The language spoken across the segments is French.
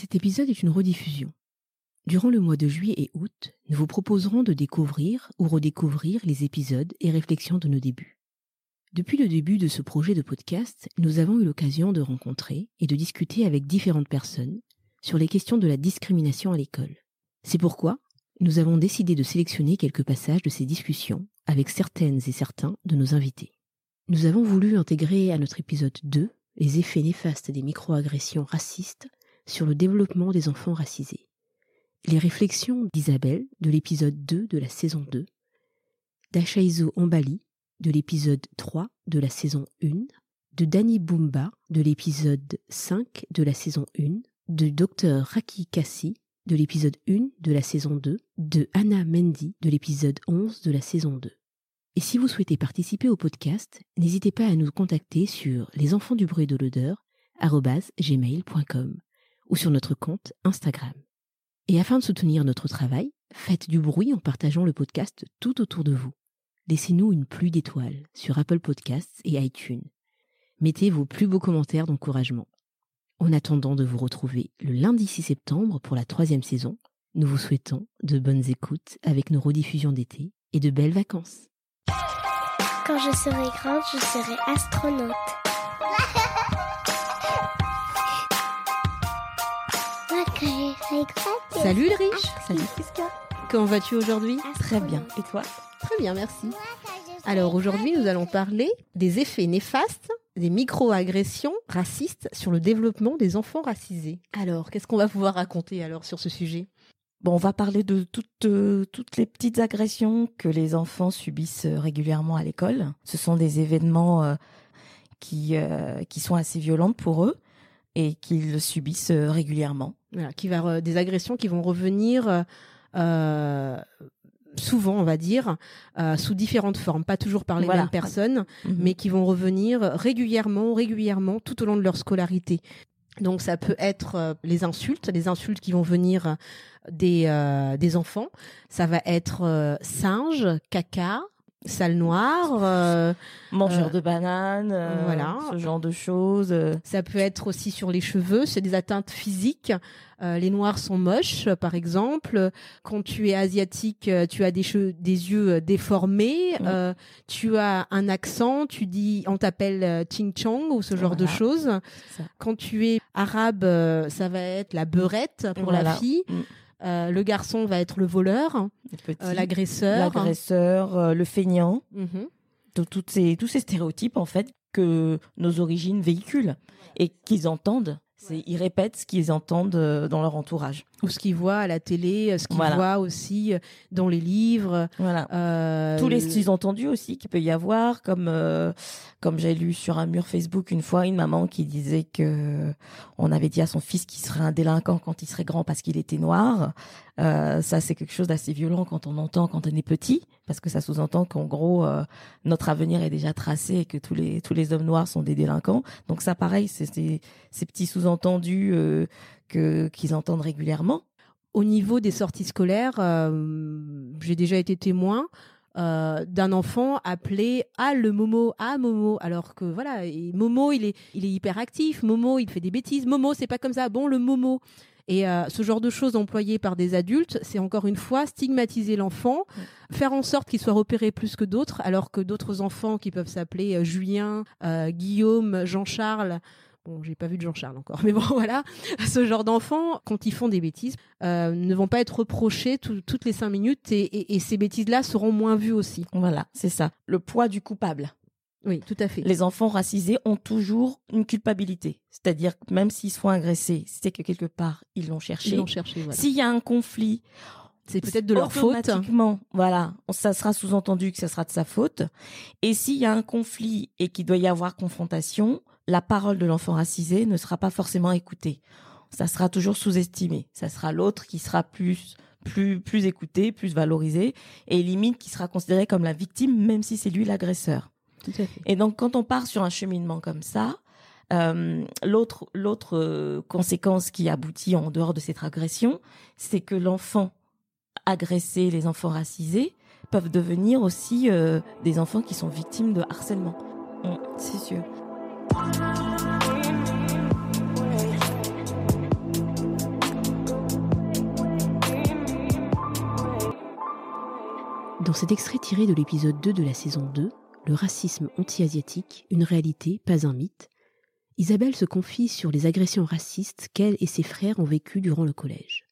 Cet épisode est une rediffusion. Durant le mois de juillet et août, nous vous proposerons de découvrir ou redécouvrir les épisodes et réflexions de nos débuts. Depuis le début de ce projet de podcast, nous avons eu l'occasion de rencontrer et de discuter avec différentes personnes sur les questions de la discrimination à l'école. C'est pourquoi nous avons décidé de sélectionner quelques passages de ces discussions avec certaines et certains de nos invités. Nous avons voulu intégrer à notre épisode 2 les effets néfastes des microagressions racistes sur le développement des enfants racisés. Les réflexions d'Isabelle de l'épisode 2 de la saison 2, d'Achaizo Ombali de l'épisode 3 de la saison 1, de Danny Bumba de l'épisode 5 de la saison 1, de Dr Raki Kassi de l'épisode 1 de la saison 2, de Anna Mendy de l'épisode 11 de la saison 2. Et si vous souhaitez participer au podcast, n'hésitez pas à nous contacter sur lesenfantsdubruit-de-l'odeur@gmail.com ou sur notre compte Instagram. Et afin de soutenir notre travail, faites du bruit en partageant le podcast tout autour de vous. Laissez-nous une pluie d'étoiles sur Apple Podcasts et iTunes. Mettez vos plus beaux commentaires d'encouragement. En attendant de vous retrouver le lundi 6 septembre pour la troisième saison, nous vous souhaitons de bonnes écoutes avec nos rediffusions d'été et de belles vacances. Quand je serai grande, je serai astronaute. Je serai grande, Salut Ulrich Salut Friska. Comment vas-tu aujourd'hui? Très bien. Et toi? Très bien, merci. Alors aujourd'hui, nous allons parler des effets néfastes des microagressions racistes sur le développement des enfants racisés. Alors, qu'est-ce qu'on va pouvoir raconter alors sur ce sujet? Bon, on va parler de toutes, euh, toutes les petites agressions que les enfants subissent euh, régulièrement à l'école. Ce sont des événements euh, qui, euh, qui sont assez violents pour eux et qu'ils subissent euh, régulièrement. Voilà, qui va re- des agressions qui vont revenir euh, euh, souvent, on va dire, euh, sous différentes formes, pas toujours par les Voilà. mêmes personnes, Mhm. mais qui vont revenir régulièrement, régulièrement, tout au long de leur scolarité. Donc ça peut être euh, les insultes, les insultes qui vont venir des, euh, des enfants. Ça va être euh, singe, caca, sale noire. euh, Mangeurs Euh, de bananes, euh, voilà. ce genre de choses. ça peut être aussi sur les cheveux, c'est des atteintes physiques. Les noirs sont moches, par exemple. Quand tu es asiatique, tu as des, des yeux déformés. Mm. euh, tu as un accent. Tu dis, on t'appelle Ching Chong ou ce genre de choses. Quand tu es arabe, ça va être la beurette pour la fille. Mm. Euh, le garçon va être le voleur, euh, l'agresseur. l'agresseur, euh, le feignant, Mhm. de toutes ces, tous ces stéréotypes en fait que nos origines véhiculent et qu'ils entendent. C'est, ils répètent ce qu'ils entendent dans leur entourage. Ou ce qu'ils voient à la télé, euh, ce qu'ils Voilà. voient aussi euh, dans les livres. Voilà. euh, tous les sous-entendus aussi qu'il peut y avoir, comme euh, comme j'ai lu sur un mur Facebook une fois une maman qui disait que on avait dit à son fils qu'il serait un délinquant quand il serait grand parce qu'il était noir. Euh, ça c'est quelque chose d'assez violent quand on entend quand on est petit, parce que ça sous-entend qu'en gros euh, notre avenir est déjà tracé et que tous les tous les hommes noirs sont des délinquants. Donc ça pareil, c'est c'est- ces petits sous-entendus euh, que qu'ils entendent régulièrement. Au niveau des sorties scolaires, euh, j'ai déjà été témoin euh, d'un enfant appelé ah le Momo ah Momo. Alors que voilà et Momo il est il est hyper actif Momo il fait des bêtises. Momo c'est pas comme ça. Bon le Momo. Et euh, ce genre de choses employées par des adultes, c'est encore une fois stigmatiser l'enfant, faire en sorte qu'il soit repéré plus que d'autres, alors que d'autres enfants qui peuvent s'appeler Julien, euh, Guillaume, Jean-Charles, bon, j'ai pas vu de Jean-Charles encore, mais bon, voilà, ce genre d'enfants, quand ils font des bêtises, euh, ne vont pas être reprochés tout- toutes les cinq minutes et, et- et ces bêtises-là seront moins vues aussi. Voilà, c'est ça. Le poids du coupable. Oui, tout à fait. Les enfants racisés ont toujours une culpabilité. C'est-à-dire que même s'ils se font agresser, c'est que quelque part, ils l'ont cherché. Ils l'ont cherché, voilà. S'il y a un conflit, C'est peut-être de leur faute. automatiquement, Voilà, ça sera sous-entendu que ça sera de sa faute. Et s'il y a un conflit et qu'il doit y avoir confrontation, la parole de l'enfant racisé ne sera pas forcément écoutée. Ça sera toujours sous-estimé. Ça sera l'autre qui sera plus plus plus écouté, plus valorisé et limite qui sera considéré comme la victime même si c'est lui l'agresseur. Et donc quand on part sur un cheminement comme ça, euh, l'autre l'autre euh, conséquence qui aboutit en dehors de cette agression, c'est que l'enfant agressé, les enfants racisés peuvent devenir aussi euh, des enfants qui sont victimes de harcèlement. Mm, c'est sûr. Dans cet extrait tiré de l'épisode 2 de la saison 2, Le racisme anti-asiatique, une réalité, pas un mythe, Isabelle se confie sur les agressions racistes qu'elle et ses frères ont vécues durant le collège.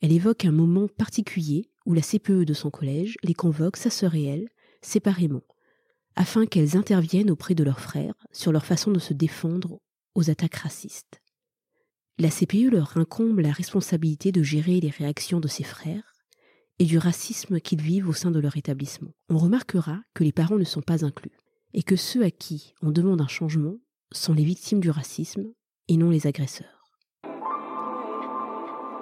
Elle évoque un moment particulier où la CPE de son collège les convoque, sa sœur et elle, séparément, afin qu'elles interviennent auprès de leurs frères sur leur façon de se défendre aux attaques racistes. La CPE leur incombe la responsabilité de gérer les réactions de ses frères et du racisme qu'ils vivent au sein de leur établissement. On remarquera que les parents ne sont pas inclus, et que ceux à qui on demande un changement sont les victimes du racisme et non les agresseurs.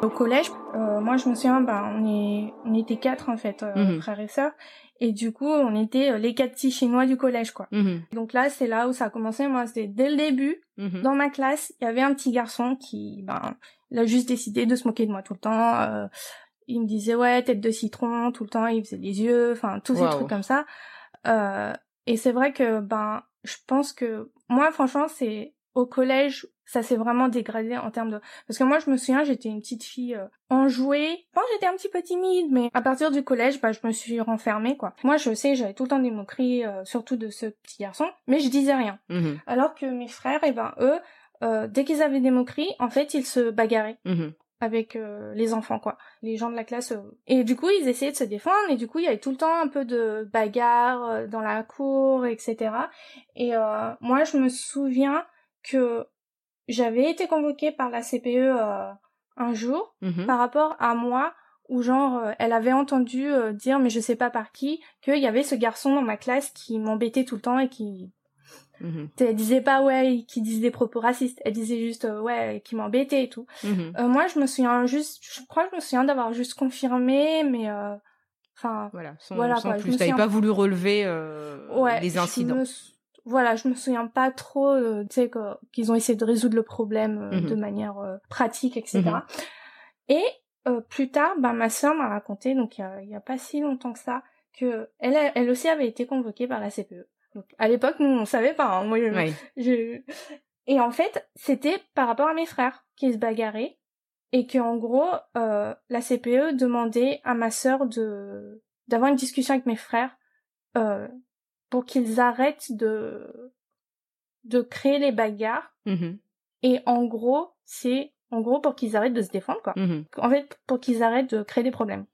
Au collège, euh, moi je me souviens, ben, on, est, on était quatre en fait, euh, Mhm. frères et sœurs, et du coup on était euh, les quatre petits chinois du collège quoi. Donc là c'est là où ça a commencé, moi c'était dès le début, dans ma classe, il y avait un petit garçon qui, ben, il a juste décidé de se moquer de moi tout le temps. euh, il me disait ouais tête de citron tout le temps, il faisait les yeux, enfin tous ces trucs comme ça. Euh, et c'est vrai que ben je pense que moi franchement c'est au collège ça s'est vraiment dégradé en termes de parce que moi je me souviens j'étais une petite fille euh, enjouée. Bon j'étais un petit peu timide mais à partir du collège bah je me suis renfermée quoi. Moi je sais j'avais tout le temps des moqueries euh, surtout de ce petit garçon mais je disais rien. Alors que mes frères, et ben eux, euh, dès qu'ils avaient des moqueries, en fait, ils se bagarraient avec euh, les enfants, quoi, les gens de la classe. euh. Et du coup, ils essayaient de se défendre, et du coup, il y avait tout le temps un peu de bagarre euh, dans la cour, etc. Et euh, moi, je me souviens que j'avais été convoquée par la CPE euh, un jour par rapport à moi où genre euh, elle avait entendu euh, dire mais je sais pas par qui qu'il y avait ce garçon dans ma classe qui m'embêtait tout le temps et qui elle disait pas ouais qui disait des propos racistes elle disait juste euh, ouais qui m'embêtait et tout Euh, moi je me souviens juste je crois que je me souviens d'avoir juste confirmé mais euh, enfin Voilà, sans, Voilà, sans quoi, je plus. me T'avais pas voulu relever euh, ouais je incidents. me sou- voilà je me souviens pas trop euh, tu sais qu'ils ont essayé de résoudre le problème euh, Mhm. de manière euh, pratique etc Mhm. et euh, plus tard ben ma sœur m'a raconté donc il y a, il y a pas si longtemps que ça que elle elle aussi avait été convoquée par la CPE donc à l'époque nous on savait pas hein. moi je-. Et en fait, c'était par rapport à mes frères qui se bagarraient et que en gros, euh, la CPE demandait à ma sœur de d'avoir une discussion avec mes frères euh, pour qu'ils arrêtent de de créer les bagarres. Mhm. Et en gros, c'est en gros pour qu'ils arrêtent de se défendre quoi. Mhm. En fait, pour qu'ils arrêtent de créer des problèmes.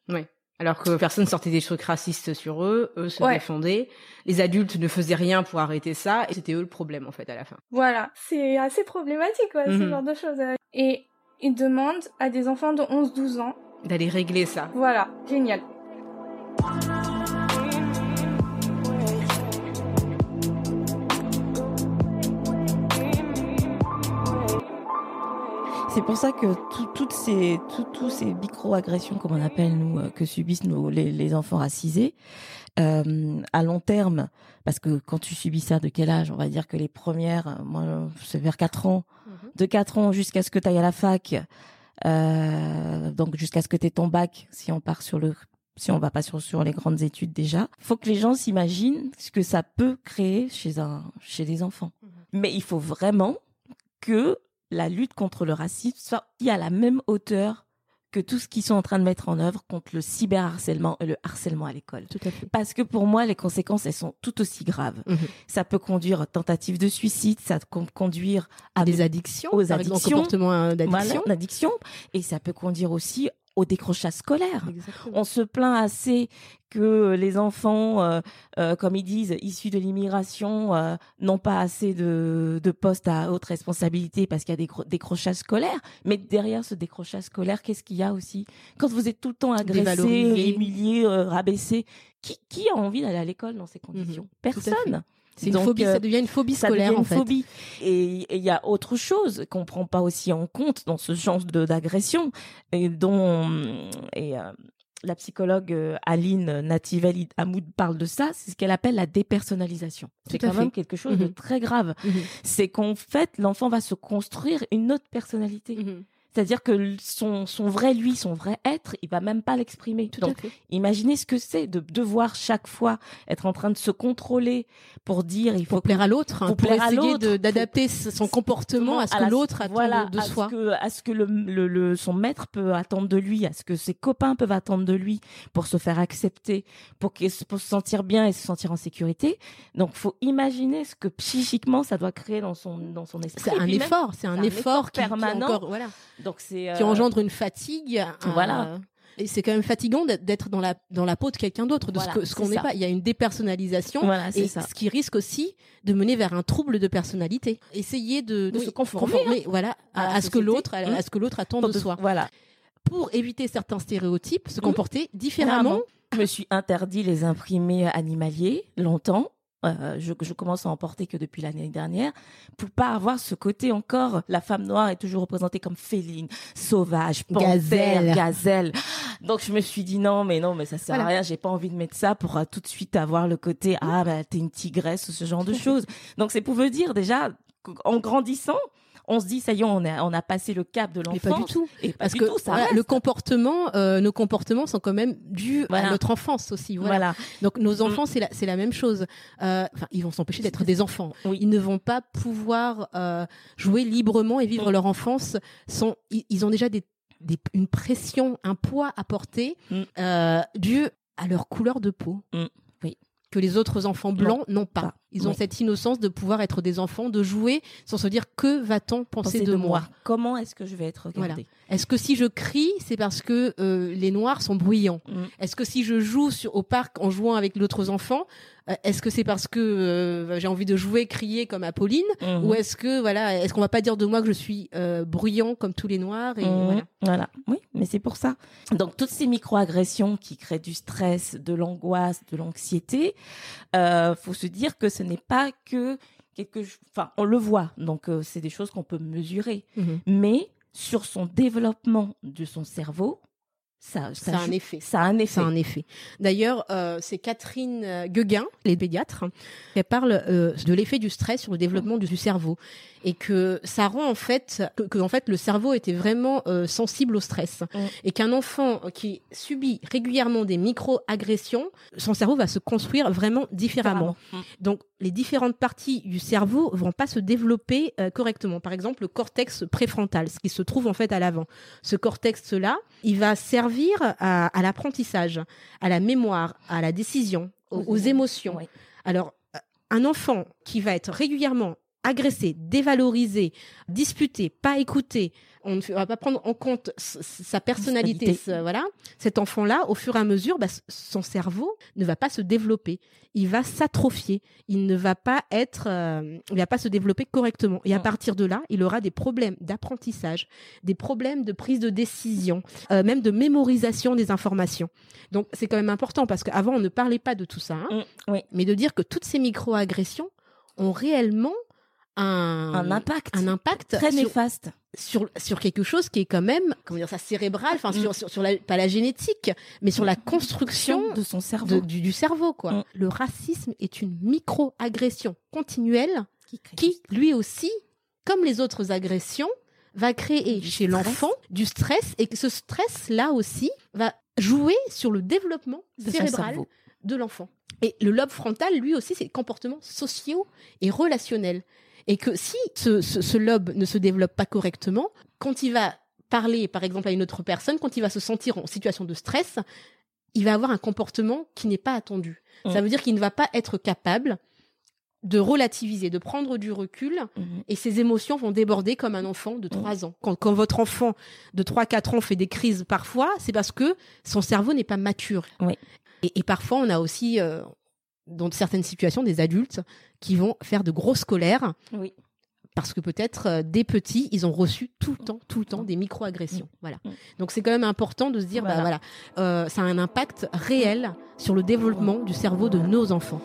Alors que personne sortait des trucs racistes sur eux, eux se Ouais. défendaient. Les adultes ne faisaient rien pour arrêter ça, et c'était eux le problème en fait à la fin. Voilà, c'est assez problématique quoi, ce Mhm. genre de choses. Et ils demandent à des enfants de 11-12 ans. D'aller régler ça. Voilà, génial. C'est pour ça que tout- toutes ces, tout- tous ces micro-agressions, comme on appelle nous, euh, que subissent nos, les, les enfants racisés, euh, à long terme, parce que quand tu subis ça, de quel âge? On va dire que les premières, euh, moi, c'est vers 4 ans, de 4 ans jusqu'à ce que tu ailles à la fac, euh, donc jusqu'à ce que tu aies ton bac, si on part sur le si on va pas sur, sur les grandes études déjà, faut que les gens s'imaginent ce que ça peut créer chez un chez des enfants. Mais il faut vraiment que la lutte contre le racisme soit à la même hauteur que tout ce qu'ils sont en train de mettre en œuvre contre le cyberharcèlement et le harcèlement à l'école. Tout à fait. Parce que pour moi, les conséquences, elles sont tout aussi graves. Mhm. Ça peut conduire à tentative de suicide, ça peut conduire à Des addictions, aux addictions. comportement euh, voilà, d'addiction. et ça peut conduire aussi au décrochage scolaire. Exactement. On se plaint assez que les enfants, euh, euh, comme ils disent, issus de l'immigration, euh, n'ont pas assez de, de postes à haute responsabilité parce qu'il y a des décrochages scolaires. Mais derrière ce décrochage scolaire, qu'est-ce qu'il y a aussi? Quand vous êtes tout le temps agressé, humilié, rabaissé, qui, qui a envie d'aller à l'école dans ces conditions? Mhm. Personne. C'est une Donc, phobie, euh, ça devient une phobie ça scolaire en une fait. phobie. Et il y a autre chose qu'on prend pas aussi en compte dans ce genre de d'agression et dont et euh, la psychologue euh, Aline Nativali Hamoud parle de ça, c'est ce qu'elle appelle la dépersonnalisation. C'est quand même quelque chose de Mhm. très grave. Mhm. C'est qu'en fait, l'enfant va se construire une autre personnalité. Mhm. C'est-à-dire que son, son vrai lui, son vrai être, il va même pas l'exprimer. Donc, imaginez ce que c'est de devoir chaque fois être en train de se contrôler pour dire il faut Pour plaire à l'autre, hein, pour pour, plaire à essayer d'adapter son comportement à ce que la- l'autre attend voilà, de, de à soi. Ce que, à ce que le, le, le- son maître peut attendre de lui, à ce que ses copains peuvent attendre de lui pour se faire accepter, pour, pour se sentir bien et se sentir en sécurité. Donc, faut imaginer ce que psychiquement ça doit créer dans son, dans son esprit. C'est un effort, c'est un, effort, effort qui, qui permanent. encore, voilà, donc c'est, qui euh, engendre une fatigue. Voilà. Et c'est quand même fatigant d'être- dans la dans la peau de quelqu'un d'autre, de Voilà, ce qu'on n'est pas. Il y a une dépersonnalisation. Voilà, c'est et ça. ce qui risque aussi de mener vers un trouble de personnalité. Essayer de, De oui, se conformer, hein. voilà, à à, ce l'autre, à, Mmh. à ce que l'autre attend de- soi. Voilà. Pour éviter certains stéréotypes, se Mmh. comporter différemment. Je me suis interdit les imprimés animaliers longtemps. Euh, je, je commence à en porter que depuis l'année dernière pour pas avoir ce côté encore. La femme noire est toujours représentée comme féline, sauvage, panthère, Gazelle. gazelle. Donc je me suis dit non, mais non, mais ça sert Voilà. à rien. J'ai pas envie de mettre ça pour euh, tout de suite avoir le côté ah bah t'es une tigresse ou ce genre de choses. Donc c'est pour vous dire déjà en grandissant, on se dit ça y est, on a on a passé le cap de Mais l'enfance. pas du tout. Et pas Parce du que tout, ça voilà, le comportement, euh, nos comportements sont quand même dus Voilà. à notre enfance aussi. Voilà. voilà. Donc nos enfants, c'est la, c'est la même chose. Euh, Enfin, ils vont s'empêcher d'être des enfants. Oui. Ils ne vont pas pouvoir euh, jouer librement et vivre Mm. leur enfance. Sans, ils, ils ont déjà des, des- une pression, un poids à porter Mm. dû à leur couleur de peau. Mm. Oui. Que les autres enfants blancs n'ont pas. Ils ont cette innocence de pouvoir être des enfants, de jouer sans se dire que va-t-on penser, de, moi. Comment est-ce que je vais être regardée? Est-ce que si je crie, c'est parce que euh, les noirs sont bruyants? Mm. Est-ce que si je joue sur, au parc en jouant avec d'autres enfants, euh, est-ce que c'est parce que euh, j'ai envie de jouer, crier comme Apolline? Mhm. Ou est-ce que voilà, est-ce qu'on va pas dire de moi que je suis bruyant comme tous les noirs et Mhm. voilà. Voilà, oui, mais c'est pour ça. Donc toutes ces microagressions qui créent du stress, de l'angoisse, de l'anxiété, faut se dire que ce n'est pas que quelque, ch- enfin, on le voit. Donc euh, c'est des choses qu'on peut mesurer, Mhm. mais sur son développement de son cerveau, ça, Ça a un effet. Ça a un effet. Ça a un effet. D'ailleurs, euh, c'est Catherine euh, Gueguin, les pédiatres, qui parle euh, de l'effet du stress sur le développement du cerveau et que ça rend en fait que, que, en fait le cerveau était vraiment euh, sensible au stress Mm. et qu'un enfant qui subit régulièrement des micro-agressions, son cerveau va se construire vraiment différemment. Mm. Donc, les différentes parties du cerveau vont pas se développer correctement. Par exemple, le cortex préfrontal, ce qui se trouve en fait à l'avant. Ce cortex-là, il va servir à, à l'apprentissage, à la mémoire, à la décision, aux, aux émotions. Oui. Alors, euh, un enfant qui va être régulièrement agressé, dévalorisé, disputé, pas écouté, on ne on va pas prendre en compte sa personnalité, ce- voilà. Cet enfant-là, au fur et à mesure, bah, son cerveau ne va pas se développer. Il va s'atrophier. Il ne va pas être, euh, il va pas se développer correctement. Et à Mm. partir de là, il aura des problèmes d'apprentissage, des problèmes de prise de décision, euh, même de mémorisation des informations. Donc c'est quand même important parce qu'avant on ne parlait pas de tout ça, hein, Mm, oui. mais de dire que toutes ces micro-agressions ont réellement un, Un impact. un impact Très sur, néfaste. sur, sur quelque chose qui est quand même, comment dire ça, cérébral, enfin Mm. sur, sur, sur la, pas la génétique, mais sur la construction de son cerveau. de- du, du cerveau, quoi. Mm. Le racisme est une micro-agression continuelle qui, lui aussi, comme les autres agressions, va créer Du chez stress. l'enfant du stress et que ce stress-là aussi va jouer sur le développement de cérébral de l'enfant. Et le lobe frontal, lui aussi, c'est comportements sociaux et relationnels. Et que si ce, ce- ce lobe ne se développe pas correctement, quand il va parler, par exemple, à une autre personne, quand il va se sentir en situation de stress, il va avoir un comportement qui n'est pas attendu. Mm. Ça veut dire qu'il ne va pas être capable de relativiser, de prendre du recul, Mhm. et ses émotions vont déborder comme un enfant de 3 ans. Quand, quand votre enfant de 3-4 ans fait des crises parfois, c'est parce que son cerveau n'est pas mature. Oui. Et, et parfois, on a aussi, euh, dans certaines situations, des adultes qui vont faire de grosses colères. Oui. Parce que peut-être euh, des petits, ils ont reçu tout le temps, tout le temps mm. des micro-agressions. Mm. Voilà. Mm. Donc c'est quand même important de se dire, bah, voilà. Euh, ça a un impact réel sur le développement du cerveau de nos enfants.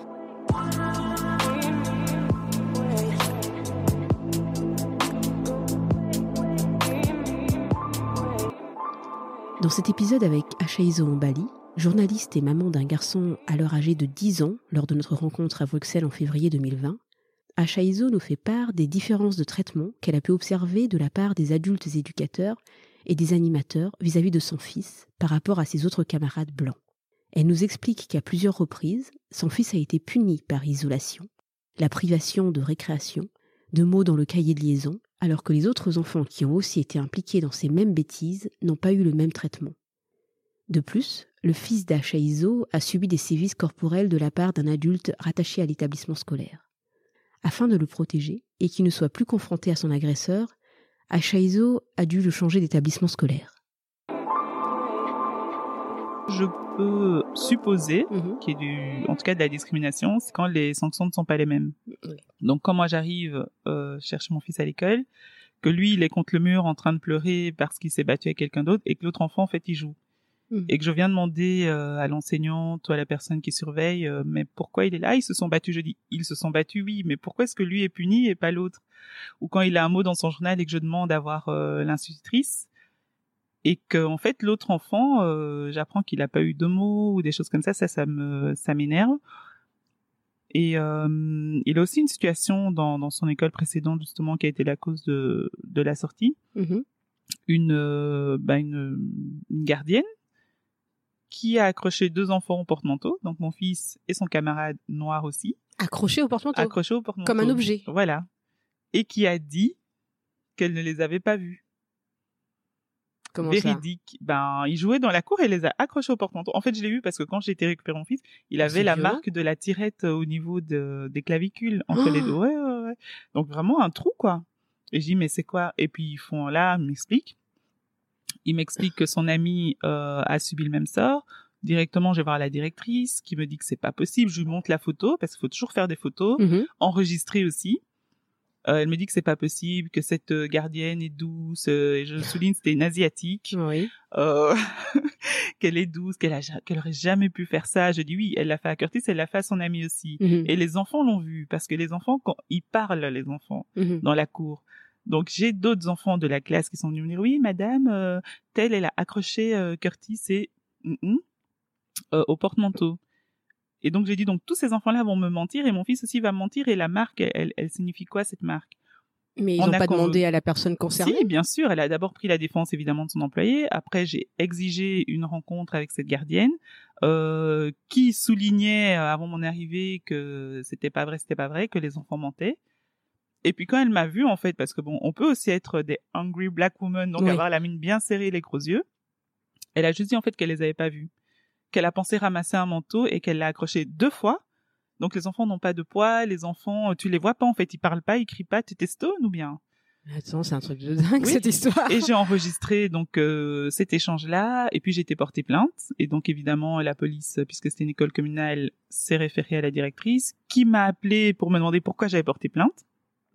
Dans cet épisode avec Ashaizo Mbali, journaliste et maman d'un garçon alors âgé de 10 ans lors de notre rencontre à Bruxelles en février 2020, Ashaizo nous fait part des différences de traitement qu'elle a pu observer de la part des adultes éducateurs et des animateurs vis-à-vis de son fils par rapport à ses autres camarades blancs. Elle nous explique qu'à plusieurs reprises, son fils a été puni par isolation, la privation de récréation, de mots dans le cahier de liaison, alors que les autres enfants qui ont aussi été impliqués dans ces mêmes bêtises n'ont pas eu le même traitement. De plus, le fils d'Achaizo a subi des sévices corporels de la part d'un adulte rattaché à l'établissement scolaire. Afin de le protéger et qu'il ne soit plus confronté à son agresseur, Achaizo a dû le changer d'établissement scolaire. Je peux supposer Mhm. qu'il y ait du, en tout cas de la discrimination, c'est quand les sanctions ne sont pas les mêmes. Donc quand moi j'arrive euh, chercher mon fils à l'école, que lui il est contre le mur en train de pleurer parce qu'il s'est battu avec quelqu'un d'autre et que l'autre enfant en fait il joue. Mhm. Et que je viens demander euh, à l'enseignante ou à la personne qui surveille, euh, mais pourquoi il est là? Ils se sont battus. Je dis, ils se sont battus, oui, mais pourquoi est-ce que lui est puni et pas l'autre? Ou quand il a un mot dans son journal et que je demande à voir euh, l'institutrice et que en fait l'autre enfant, euh, j'apprends qu'il a pas eu de mots ou des choses comme ça, ça, ça me, ça m'énerve. Et euh, il a aussi une situation dans, dans son école précédente justement qui a été la cause de, de la sortie Mhm. une, euh, bah, une, une gardienne qui a accroché deux enfants au porte-manteau, donc mon fils et son camarade noir aussi, Accroché au porte-manteau. accrochés au porte-manteau. Comme un objet. Voilà. Et qui a dit qu'elle ne les avait pas vus. Comment ça? Véridique. Ben, il jouait dans la cour et les a accrochés au porte-manteau. En fait, je l'ai vu parce que quand j'ai été récupérer mon fils, il avait la violent. marque de la tirette euh, au niveau de, des clavicules, entre Oh les deux. Ouais, ouais, ouais. Donc vraiment un trou, quoi. Et je dis, mais c'est quoi? Et puis ils font là, ils m'expliquent. Il m'explique que son ami euh, a subi le même sort. Directement, je vais voir la directrice qui me dit que c'est pas possible. Je lui montre la photo parce qu'il faut toujours faire des photos, Mhm. enregistrer aussi. Euh, elle me dit que c'est pas possible, que cette euh, gardienne est douce. euh, et je souligne c'était une asiatique, Oui. euh, qu'elle est douce, qu'elle qu'elle aurait jamais pu faire ça. Je dis oui, elle l'a fait à Curtis, elle l'a fait à son ami aussi. Mhm. Et les enfants l'ont vu parce que les enfants, quand ils parlent, les enfants Mhm. dans la cour. Donc j'ai d'autres enfants de la classe qui sont venus me dire oui madame euh, telle elle a accroché euh, Curtis et hum, hum, euh, au porte-manteau. Et donc j'ai dit donc tous ces enfants là vont me mentir et mon fils aussi va me mentir et la marque elle, signifie quoi cette marque? Mais ils On n'ont pas demandé à la personne concernée? Si bien sûr elle a d'abord pris la défense évidemment de son employé après j'ai exigé une rencontre avec cette gardienne euh, qui soulignait avant mon arrivée que c'était pas vrai c'était pas vrai que les enfants mentaient et puis quand elle m'a vu en fait, parce que bon, on peut aussi être des hungry black women, donc Oui. avoir la mine bien serrée, les gros yeux. Elle a juste dit en fait qu'elle les avait pas vus, qu'elle a pensé ramasser un manteau et qu'elle l'a accroché deux fois. Donc les enfants n'ont pas de poids, les enfants, tu les vois pas en fait, ils parlent pas, ils crient pas, tu t'es stone ou bien? Attends, c'est un truc de dingue Oui. cette histoire. Et j'ai enregistré donc euh, cet échange-là, et puis j'ai été portée plainte. Et donc évidemment la police, puisque c'était une école communale, s'est référée à la directrice, qui m'a appelé pour me demander pourquoi j'avais porté plainte.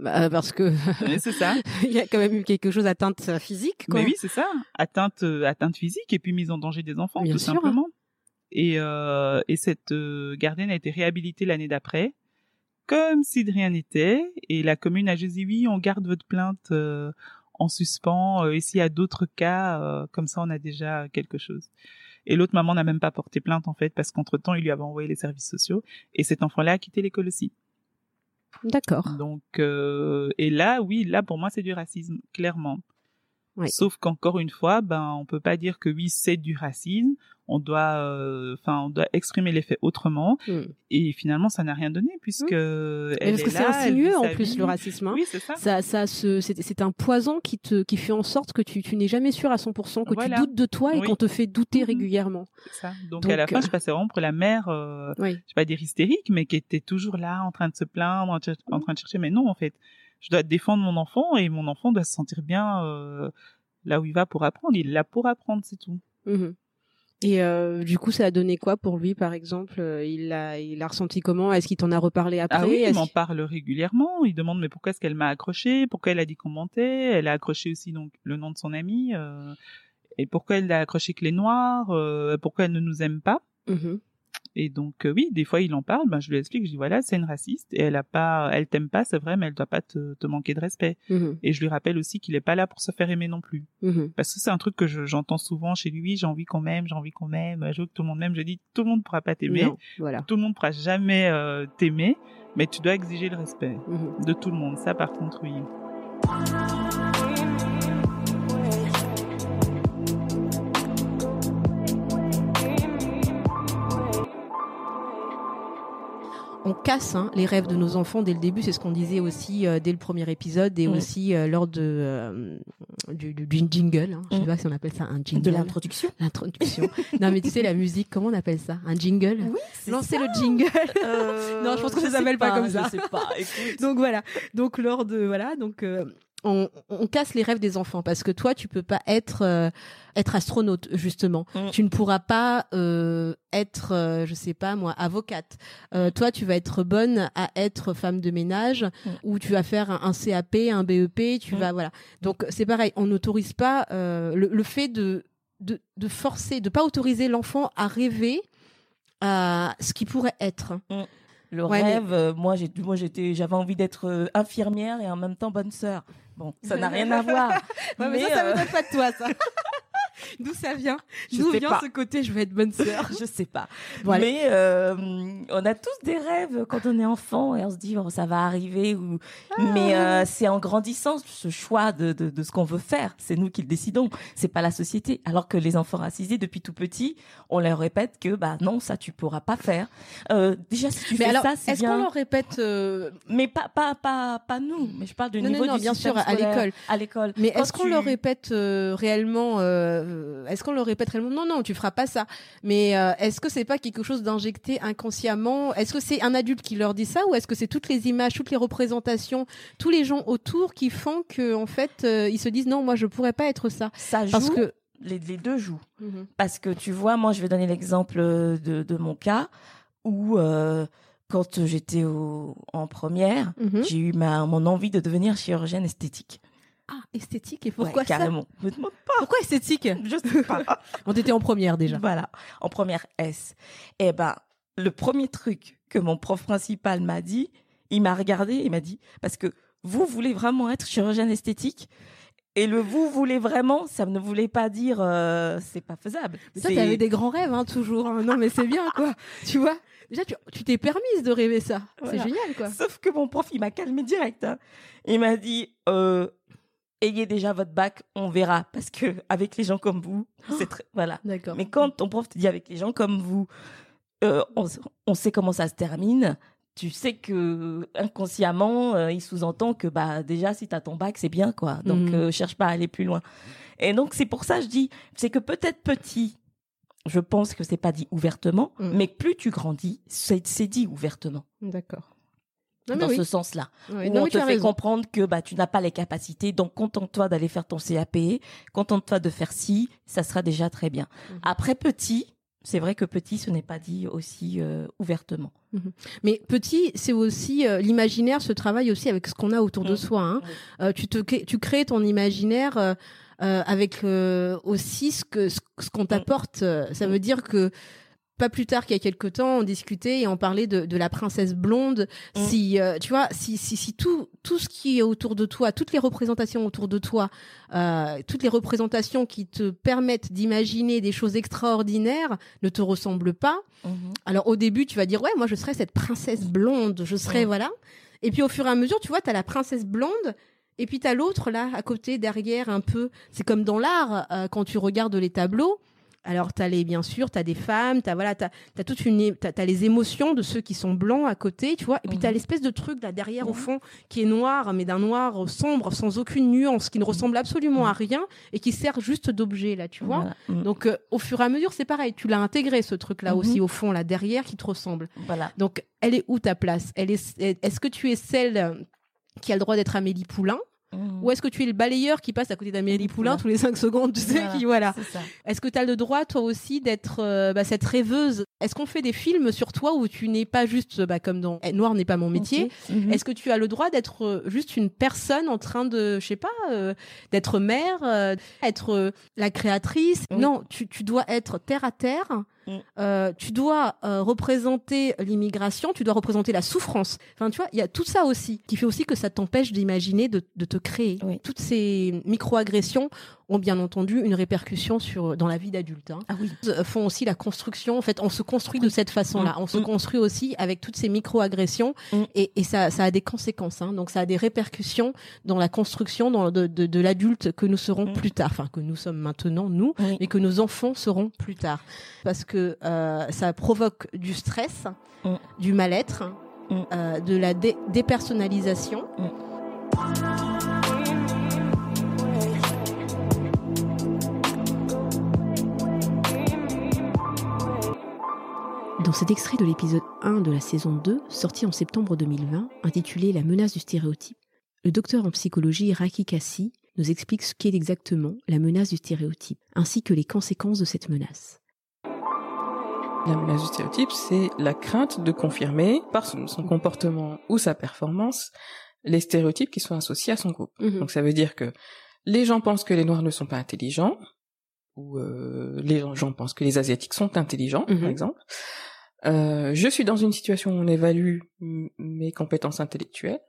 Bah, parce que c'est ça. il y a quand même eu quelque chose d'atteinte physique. Quoi. Mais oui, c'est ça. Atteinte, euh, atteinte physique et puis mise en danger des enfants, Bien tout sûr. simplement. Et, euh, et cette euh, gardienne a été réhabilitée l'année d'après, comme si de rien n'était. Et la commune a juste dit oui, on garde votre plainte euh, en suspens. euh, et s'il y a d'autres cas, euh, comme ça, on a déjà quelque chose. Et l'autre maman n'a même pas porté plainte en fait, parce qu'entre temps, il lui avait envoyé les services sociaux. Et cet enfant-là a quitté l'école aussi. D'accord. Donc, euh, et là, oui, là pour moi c'est du racisme, clairement. Oui. Sauf qu'encore une fois, ben on peut pas dire que oui c'est du racisme. On doit, euh, enfin, on doit exprimer les faits autrement. Mm. Et finalement, ça n'a rien donné puisque elle Mais parce est que c'est insinueux en plus le racisme. hein. Oui, c'est ça. Ça, ça, se- c'est c'est un poison qui te, qui fait en sorte que tu, tu n'es jamais sûr à 100%, que Voilà. tu doutes de toi et Oui. qu'on te fait douter Mhm. régulièrement. ça. Donc, Donc, à la fin, euh, je passais vraiment pour la mère, euh, Oui. je vais pas dire hystérique, mais qui était toujours là, en train de se plaindre, en, en train de chercher. Mais non, en fait, je dois défendre mon enfant et mon enfant doit se sentir bien euh, là où il va pour apprendre. Il est là pour apprendre, c'est tout. Mhm. Et euh, du coup, ça a donné quoi pour lui, par exemple Euh, Il a, il a ressenti comment? Est-ce qu'il t'en a reparlé après? Ah oui, il m'en parle régulièrement. Il demande mais pourquoi est-ce qu'elle m'a accroché? Pourquoi elle a dit qu'on mentait? Elle a accroché aussi donc le nom de son ami. euh, et pourquoi elle a accroché que les noirs? Pourquoi elle ne nous aime pas? Mhm. Et donc euh, oui, des fois il en parle, ben je lui explique, je dis voilà, c'est une raciste et elle a pas, elle t'aime pas, c'est vrai, mais elle doit pas te, te manquer de respect. Mhm. Et je lui rappelle aussi qu'il est pas là pour se faire aimer non plus, Mhm. parce que c'est un truc que je- j'entends souvent chez lui. J'ai envie qu'on m'aime, j'ai envie qu'on m'aime, je veux que tout le monde m'aime. Je dis tout le monde pourra pas t'aimer, voilà. tout le monde pourra jamais euh, t'aimer, mais tu dois exiger le respect Mhm. de tout le monde. Ça par contre oui. On casse hein, les rêves de nos enfants dès le début, c'est ce qu'on disait aussi euh, dès le premier épisode et Mm. aussi euh, lors de euh, du, du- du jingle. Hein. Je sais Mm. pas si on appelle ça un jingle. De l'introduction. L'introduction. non mais tu sais la musique, comment on appelle ça? Un jingle? Oui, Lancer le jingle. Non, je pense que ça sais s'appelle pas comme ça. Je sais pas. Écoute. donc voilà. Donc lors de voilà, donc euh, on, on casse les rêves des enfants parce que toi tu peux pas être euh, être astronaute justement. Mm. Tu ne pourras pas euh, être euh, je sais pas moi avocate. Euh, toi tu vas être bonne à être femme de ménage Mm. ou tu vas faire un, un CAP, un BEP, tu Mm. vas voilà. Donc c'est pareil, on n'autorise pas euh, le, le fait de, de de forcer, de pas autoriser l'enfant à rêver à ce qui pourrait être. Le Ouais, mais- rêve, euh, moi, j'ai, moi, j'étais, j'avais envie d'être infirmière et en même temps bonne sœur. Bon, ça n'a rien à voir. Ouais, mais, Mais, ça, ça euh, m'étonne pas de toi, ça? D'où ça vient D'où vient pas. ce côté je veux être bonne sœur je sais pas. Mais euh, on a tous des rêves quand on est enfant et on se dit oh, ça va arriver. Ou... Ah. Mais euh, c'est en grandissant ce choix de, de, de ce qu'on veut faire. C'est nous qui le décidons. C'est pas la société. Alors que les enfants racisés depuis tout petit, on leur répète que bah non ça tu pourras pas faire. Euh, déjà si tu Mais fais alors, ça c'est est-ce qu'on leur répète euh, Mais pas pas pas pas nous. Mais je parle du Non, niveau non, non, du bien sûr, à l'école. À l'école. Mais Quand est-ce qu'on leur répète euh, réellement euh, Est-ce qu'on leur répète réellement? Non, non, tu feras pas ça. Mais euh, est-ce que c'est pas quelque chose d'injecté inconsciemment? Est-ce que c'est un adulte qui leur dit ça ou est-ce que c'est toutes les images, toutes les représentations, tous les gens autour qui font que en fait euh, ils se disent non, moi je pourrais pas être ça? Ça joue. parce que les, les deux jouent. Mhm. Parce que tu vois, moi, je vais donner l'exemple de, de mon cas où, quand j'étais en première, Mhm. j'ai eu ma, mon envie de devenir chirurgienne esthétique. Ah esthétique et pourquoi Ouais, ça? Carrément. Me demande pas. Pourquoi esthétique? Je sais pas. On était en première déjà. Voilà, en première S. Eh ben, le premier truc que mon prof principal m'a dit, il m'a regardé et m'a dit, parce que vous voulez vraiment être chirurgienne esthétique? Et le vous voulez vraiment, ça ne voulait pas dire euh, c'est pas faisable. Mais C'est- t'avais des grands rêves, hein, toujours. hein. Non, mais c'est bien, quoi. tu vois? Déjà, tu tu t'es permise de rêver ça. Voilà. C'est génial, quoi. Sauf que mon prof, il m'a calmé direct. hein. Il m'a dit, euh, ayez déjà votre bac, on verra, parce que avec les gens comme vous, c'est très, voilà. D'accord. Mais quand ton prof te dit avec les gens comme vous, euh, on, on sait comment ça se termine. Tu sais que inconsciemment, euh, il sous-entend que bah déjà si t'as ton bac, c'est bien quoi. Donc euh, cherche pas à aller plus loin. Et donc c'est pour ça que je dis, c'est que peut-être petit, je pense que c'est pas dit ouvertement, Mhm. mais plus tu grandis, c'est dit ouvertement D'accord. Non, dans oui. ce sens-là. Où non, on te fait raison. comprendre que bah tu n'as pas les capacités, donc contente-toi d'aller faire ton CAP, contente-toi de faire ci, ça sera déjà très bien. Mhm. Après petit, c'est vrai que petit, ce n'est pas dit aussi euh, ouvertement. Mais petit, c'est aussi euh, l'imaginaire se travaille aussi avec ce qu'on a autour de Mm. soi. Hein. Euh, tu te crées- tu crées ton imaginaire avec aussi ce que ce, ce qu'on t'apporte. Euh, Ça veut dire que pas plus tard qu'il y a quelque temps, on discutait et on parlait de, de la princesse blonde. Mm. Si euh, tu vois, si si si tout tout ce qui est autour de toi, toutes les représentations autour de toi, euh, toutes les représentations qui te permettent d'imaginer des choses extraordinaires ne te ressemblent pas, alors au début, tu vas dire ouais, moi je serais cette princesse blonde, je serais voilà. Et puis au fur et à mesure, tu vois, t'as la princesse blonde et puis t'as l'autre là à côté derrière un peu. C'est comme dans l'art euh, quand tu regardes les tableaux. Alors t'as les bien sûr, t'as des femmes, t'as voilà, t'as as toute une, as les émotions de ceux qui sont blancs à côté, tu vois. Et puis t'as Mhm. l'espèce de truc là derrière au Mhm. fond qui est noir, mais d'un noir sombre, sans aucune nuance, qui ne ressemble absolument à rien et qui sert juste d'objet là, tu vois. Voilà. Donc euh, au fur et à mesure, c'est pareil. Tu l'as intégré ce truc-là Mhm. aussi au fond, là derrière, qui te ressemble. Voilà. Donc elle est où ta place? Elle est. Est-ce que tu es celle qui a le droit d'être Amélie Poulain? Mm. ou est-ce que tu es le balayeur qui passe à côté d'Amélie Poulain Voilà. tous les 5 secondes Tu sais Voilà, qui voilà. Est-ce que tu as le droit toi aussi d'être euh, bah, cette rêveuse? Est-ce qu'on fait des films sur toi où tu n'es pas juste bah, comme dans Eh, Noir n'est pas mon métier. Mhm. Est-ce que tu as le droit d'être euh, juste une personne en train de, je sais pas, euh, d'être mère, être la créatrice? Non, tu, tu dois être terre à terre Mm. Euh, tu dois euh, représenter l'immigration, tu dois représenter la souffrance. Enfin, tu vois, il y a tout ça aussi qui fait aussi que ça t'empêche d'imaginer, de, de te créer. Oui. Toutes ces micro-agressions ont bien entendu une répercussion sur dans la vie d'adulte. Hein. Ah oui. Euh, font aussi la construction. En fait, on se construit de cette façon-là. On se Mm. construit aussi avec toutes ces micro-agressions Mm. et, et ça, ça a des conséquences. Hein. Donc, ça a des répercussions dans la construction dans, de, de, de l'adulte que nous serons Mm. plus tard. Enfin, que nous sommes maintenant, nous, Oui. mais que nos enfants seront plus tard. Parce que euh, ça provoque du stress, Mm. du mal-être, Mm. euh, de la dé- dépersonnalisation. Dans cet extrait de l'épisode 1 de la saison 2, sorti en septembre 2020, intitulé La menace du stéréotype, le docteur en psychologie Raki Kassi nous explique ce qu'est exactement la menace du stéréotype, ainsi que les conséquences de cette menace. La menace du stéréotype, c'est la crainte de confirmer par son, son comportement ou sa performance les stéréotypes qui sont associés à son groupe. Mhm. Donc ça veut dire que les gens pensent que les noirs ne sont pas intelligents, ou euh, les gens pensent que les asiatiques sont intelligents, Mhm. par exemple. Euh, je suis dans une situation où on évalue mes compétences intellectuelles.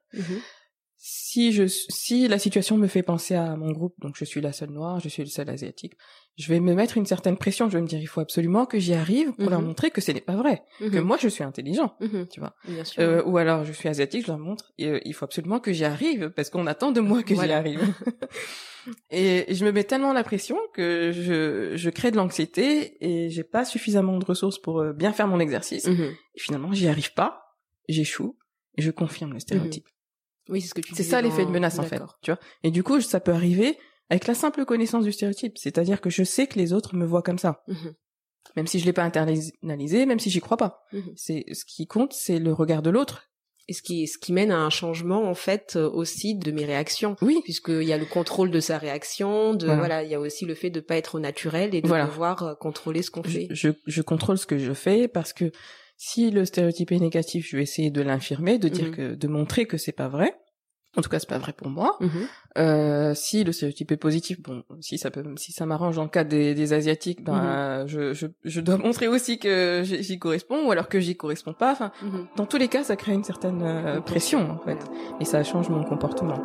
Si je, si la situation me fait penser à mon groupe, donc je suis la seule noire, je suis le seul asiatique, je vais me mettre une certaine pression. Je vais me dire, il faut absolument que j'y arrive pour leur Mhm. montrer que ce n'est pas vrai, que moi je suis intelligent, Mhm. tu vois. Bien sûr. Euh, ou alors je suis asiatique, je leur montre, et, euh, il faut absolument que j'y arrive parce qu'on attend de moi que j'y arrive. et je me mets tellement la pression que je, je crée de l'anxiété et j'ai pas suffisamment de ressources pour euh, bien faire mon exercice. Mhm. Et finalement, j'y arrive pas, j'échoue et je confirme le stéréotype. Oui, c'est ce que tu C'est ça dans- l'effet de menace en fait, tu vois. Et du coup, ça peut arriver avec la simple connaissance du stéréotype, c'est-à-dire que je sais que les autres me voient comme ça, Mhm. même si je l'ai pas internalisé, même si j'y crois pas. Mhm. C'est ce qui compte, c'est le regard de l'autre. Et ce qui, ce qui mène à un changement, en fait, euh, aussi de mes réactions. Oui, Puisqu'il y a le contrôle de sa réaction, de, Voilà. voilà, il y a aussi le fait de pas être naturel et de Voilà. pouvoir euh, contrôler ce qu'on fait. je, je contrôle ce que je fais parce que si le stéréotype est négatif, je vais essayer de l'infirmer, de dire Mhm. que, de montrer que c'est pas vrai. En tout cas, c'est pas vrai pour moi. Mhm. Euh, si le stéréotype est positif, bon, si ça peut, si ça m'arrange dans le cas des, des asiatiques, ben, je, je, je dois montrer aussi que j'y correspond ou alors que j'y corresponds pas. Enfin, Mhm. dans tous les cas, ça crée une certaine euh, pression en fait, et ça change mon comportement.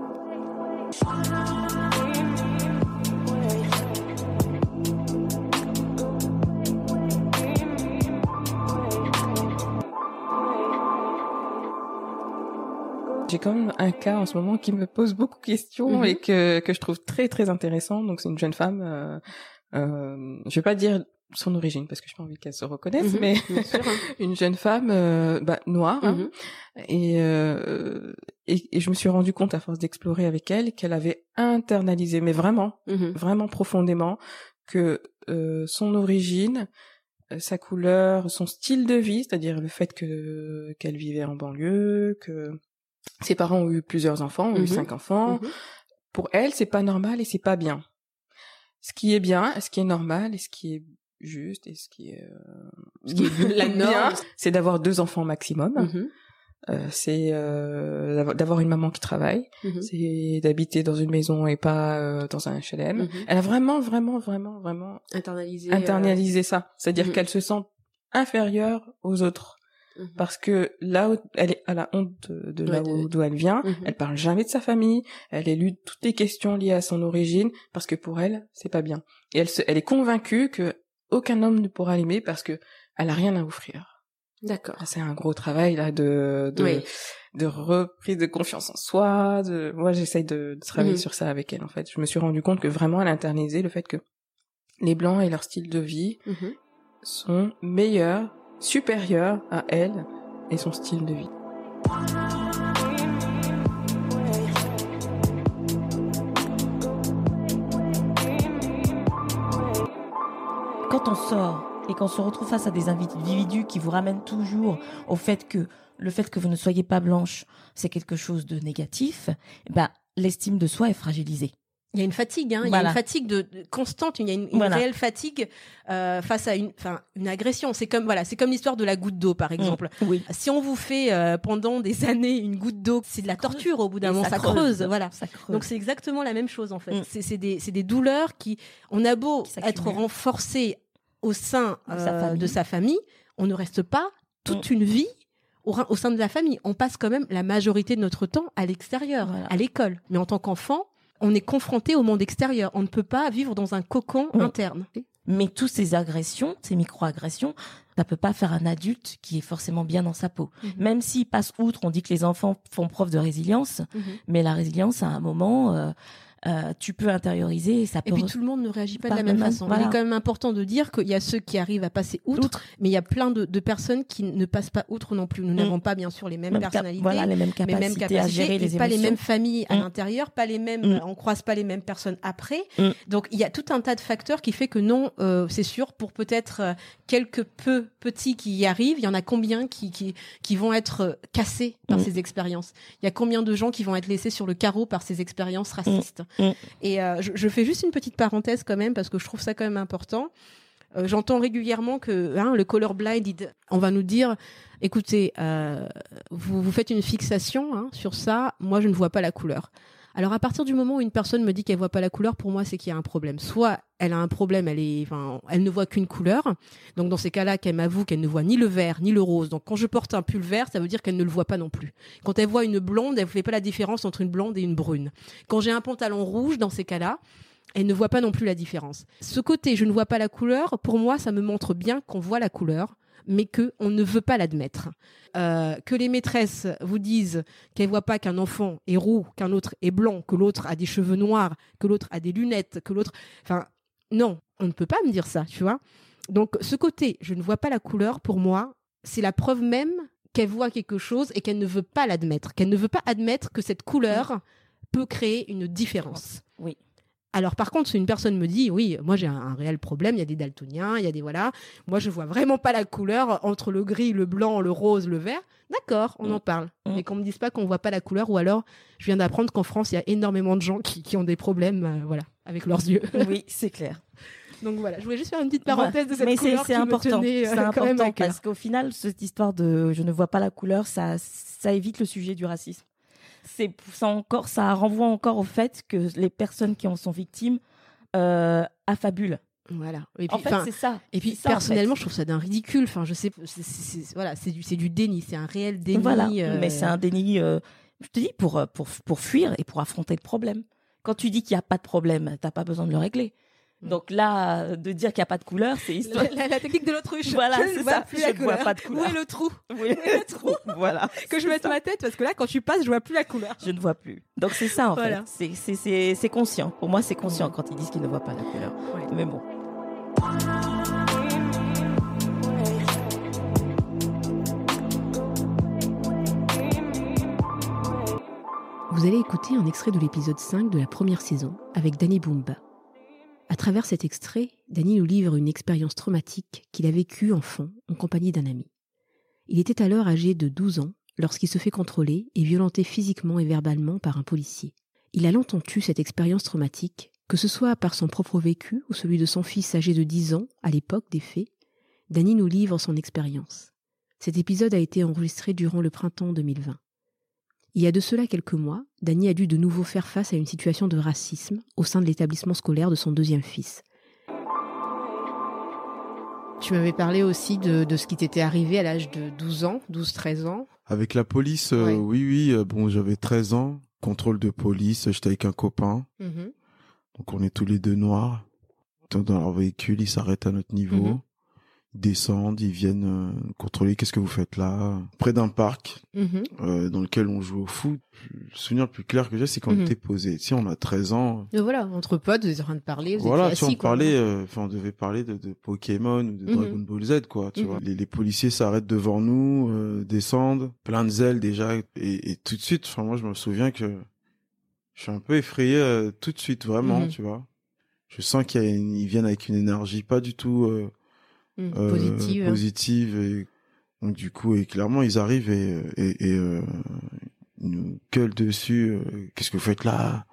J'ai quand même un cas en ce moment qui me pose beaucoup de questions Mhm. et que, que je trouve très très intéressant. Donc c'est une jeune femme, euh, euh, je vais pas dire son origine parce que j'ai pas envie qu'elle se reconnaisse, Mhm. mais sûr, hein. une jeune femme euh, bah, noire. hein. Mhm. et, euh, et et je me suis rendu compte à force d'explorer avec elle qu'elle avait internalisé, mais vraiment, vraiment profondément, que euh, son origine, euh, sa couleur, son style de vie, c'est-à-dire le fait que qu'elle vivait en banlieue, que ses parents ont eu plusieurs enfants, ont eu Mhm. cinq enfants. Mhm. Pour elle, c'est pas normal et c'est pas bien. Ce qui est bien, ce qui est normal et ce qui est juste et ce qui est, euh, Ce qui est la norme. c'est d'avoir deux enfants maximum. Mhm. Euh, c'est euh, d'avoir- une maman qui travaille, c'est d'habiter dans une maison et pas euh, dans un HLM. Elle a vraiment, vraiment, vraiment, vraiment Internaliser. euh, internalisé ça. C'est-à-dire qu'elle se sent inférieure aux autres mhm. parce que là où elle est à la honte de, de là Ouais, où d'où elle vient, Mhm. elle parle jamais de sa famille, elle élude toutes les questions liées à son origine parce que pour elle c'est pas bien. Et elle se, elle est convaincue que aucun homme ne pourra l'aimer parce que elle a rien à offrir. D'accord. C'est un gros travail là de de, Oui. de reprise de confiance en soi. De... Moi, j'essaye de, de travailler Mhm. sur ça avec elle. En fait, je me suis rendu compte que vraiment, elle internalisait le fait que les blancs et leur style de vie sont meilleurs, supérieurs à elle et son style de vie. quand on sort et qu'on se retrouve face à des individus qui vous ramènent toujours au fait que le fait que vous ne soyez pas blanche, c'est quelque chose de négatif, eh ben, l'estime de soi est fragilisée. Il y a une fatigue, hein. Il y a une fatigue de, de- constante. Il y a une, une Voilà. réelle fatigue euh, face à une, enfin, une agression. C'est comme voilà, c'est comme l'histoire de la goutte d'eau, par exemple. Oui. Si on vous fait euh, pendant des années une goutte d'eau, c'est de la torture au bout d'un moment. Ça, creuse, voilà. Ça creuse. Donc c'est exactement la même chose en fait. Mm. C'est des, c'est des douleurs qui, on a beau être renforcé au sein De sa euh, famille. de sa famille, on ne reste pas toute une vie au, sein de la famille. On passe quand même la majorité de notre temps à l'extérieur, Voilà. à l'école. Mais en tant qu'enfant, on est confronté au monde extérieur. On ne peut pas vivre dans un cocon interne. Mais toutes ces agressions, ces micro-agressions, ça peut pas faire un adulte qui est forcément bien dans sa peau. Mhm. Même s'il passe outre, on dit que les enfants font preuve de résilience, Mhm. mais la résilience, à un moment, euh, euh, tu peux intérioriser et ça Et peut... puis re- tout le monde ne réagit pas de Pas la de même la même- façon. voilà. Il est quand même important de dire qu'il y a ceux qui arrivent à passer outre, Outre. mais il y a plein de, de personnes qui ne passent pas outre non plus. Nous n'avons pas bien sûr les mêmes Même personnalités, voilà, les mêmes capacités, mêmes capacités, à gérer et les pas les mêmes familles à Mm. l'intérieur, pas les mêmes, Mm. on croise pas les mêmes personnes après. Mm. Donc il y a tout un tas de facteurs qui fait que non, euh, c'est sûr, pour peut-être euh, quelques peu petits qui y arrivent, il y en a combien qui qui, qui vont être euh, cassés par Mm. ces expériences? Il y a combien de gens qui vont être laissés sur le carreau par ces expériences racistes? Mm. Et euh, je, fais juste une petite parenthèse quand même parce que je trouve ça quand même important. Euh, J'entends régulièrement que hein, le colorblind, on va nous dire, écoutez, euh, vous, vous faites une fixation hein, sur ça, moi je ne vois pas la couleur. Alors à partir du moment où une personne me dit qu'elle voit pas la couleur, pour moi c'est qu'il y a un problème. Soit elle a un problème, elle est, elle ne voit qu'une couleur. Donc dans ces cas-là, qu'elle m'avoue qu'elle ne voit ni le vert ni le rose. Donc quand je porte un pull vert, ça veut dire qu'elle ne le voit pas non plus. Quand elle voit une blonde, elle ne fait pas la différence entre une blonde et une brune. Quand j'ai un pantalon rouge, dans ces cas-là, elle ne voit pas non plus la différence. Ce côté, je ne vois pas la couleur, pour moi, ça me montre bien qu'on voit la couleur, mais que on ne veut pas l'admettre. Euh, que les maîtresses vous disent qu'elles voient pas qu'un enfant est roux, qu'un autre est blanc, que l'autre a des cheveux noirs, que l'autre a des lunettes, que l'autre, enfin, non, on ne peut pas me dire ça, tu vois. Donc, ce côté, je ne vois pas la couleur, pour moi, c'est la preuve même qu'elle voit quelque chose et qu'elle ne veut pas l'admettre, qu'elle ne veut pas admettre que cette couleur peut créer une différence. Oui. Alors par contre, si une personne me dit, oui, moi j'ai un, un réel problème, il y a des daltoniens, il y a des voilà, moi je vois vraiment pas la couleur entre le gris, le blanc, le rose, le vert. D'accord, on Mm. en parle. Mm. Mais qu'on me dise pas qu'on voit pas la couleur, ou alors je viens d'apprendre qu'en France il y a énormément de gens qui, qui ont des problèmes, euh, voilà, avec leurs yeux. Oui, c'est clair. Donc voilà, je voulais juste faire une petite parenthèse de cette Mais c'est couleur c'est important. tenait, euh, C'est quand même à important parce qu'au final, cette histoire de je ne vois pas la couleur, ça, ça évite le sujet du racisme. C'est ça encore, ça renvoie encore au fait que les personnes qui en sont victimes euh, affabulent. Voilà. Et puis, En fait, c'est ça. Et puis ça, en personnellement, fait. je trouve ça d'un ridicule. Enfin, je sais, c'est- c'est- c'est- voilà, c'est du, c'est du déni, c'est un réel déni. Voilà. euh, Mais c'est un déni, euh, je te dis, pour, pour, pour fuir et pour affronter le problème. Quand tu dis qu'il n'y a pas de problème, t'as pas besoin de le régler. Mm. Donc là, euh, de dire qu'il n'y a pas de couleur, c'est histoire. la, la- la technique de l'autruche. Voilà, je ne c'est vois ça. plus Je la ne vois couleur. pas de couleur. Où est le trou? Oui, le trou? Voilà. Que je mette ma tête parce que là, quand tu passes, je vois plus la couleur. Je ne vois plus. Donc c'est ça en Voilà. fait. C'est- C'est c'est- c'est conscient. Pour moi, c'est conscient quand ils disent qu'ils ne voient pas la couleur. Ouais. Mais bon. Vous allez écouter un extrait de l'épisode 5 de la première saison avec Danny Boomba. À travers cet extrait, Danny nous livre une expérience traumatique qu'il a vécue enfant en compagnie d'un ami. Il était alors âgé de 12 ans lorsqu'il se fait contrôler et violenter physiquement et verbalement par un policier. Il a longtemps eu cette expérience traumatique, que ce soit par son propre vécu ou celui de son fils âgé de 10 ans à l'époque des faits. Danny nous livre son expérience. Cet épisode a été enregistré durant le printemps 2020. Il y a de cela quelques mois, Danny a dû de nouveau faire face à une situation de racisme au sein de l'établissement scolaire de son deuxième fils. Tu m'avais parlé aussi de, de ce qui t'était arrivé à l'âge de 12 ans, 12-13 ans. Avec la police, euh, Ouais. oui, oui. euh, bon, j'avais 13 ans. Contrôle de police, j'étais avec un copain. Mhm. Donc on est tous les deux noirs. Dans dans leur véhicule, ils s'arrêtent à notre niveau. Mhm. Descendent, ils viennent euh, contrôler qu'est-ce que vous faites là? Près d'un parc Mhm. euh, dans lequel on joue au foot. Le souvenir le plus clair que j'ai, c'est qu'on Mhm. était posé. Si on a 13 ans. Et voilà, entre potes, vous êtes en train de parler, vous Voilà, assis, on parlait, euh, enfin, on devait parler de, de Pokémon ou de Mhm. Dragon Ball Z, quoi, tu vois. Les, les policiers s'arrêtent devant nous, euh, descendent, plein de zèle déjà, et, et tout de suite, enfin, moi, je me souviens que je suis un peu effrayé euh, tout de suite, vraiment, tu vois. Je sens qu'ils viennent avec une énergie pas du tout euh, Mhm. euh, Positive. positive, et donc du coup, et clairement, ils arrivent et, et, et euh, ils nous gueulent dessus. euh, Qu'est-ce que vous faites là?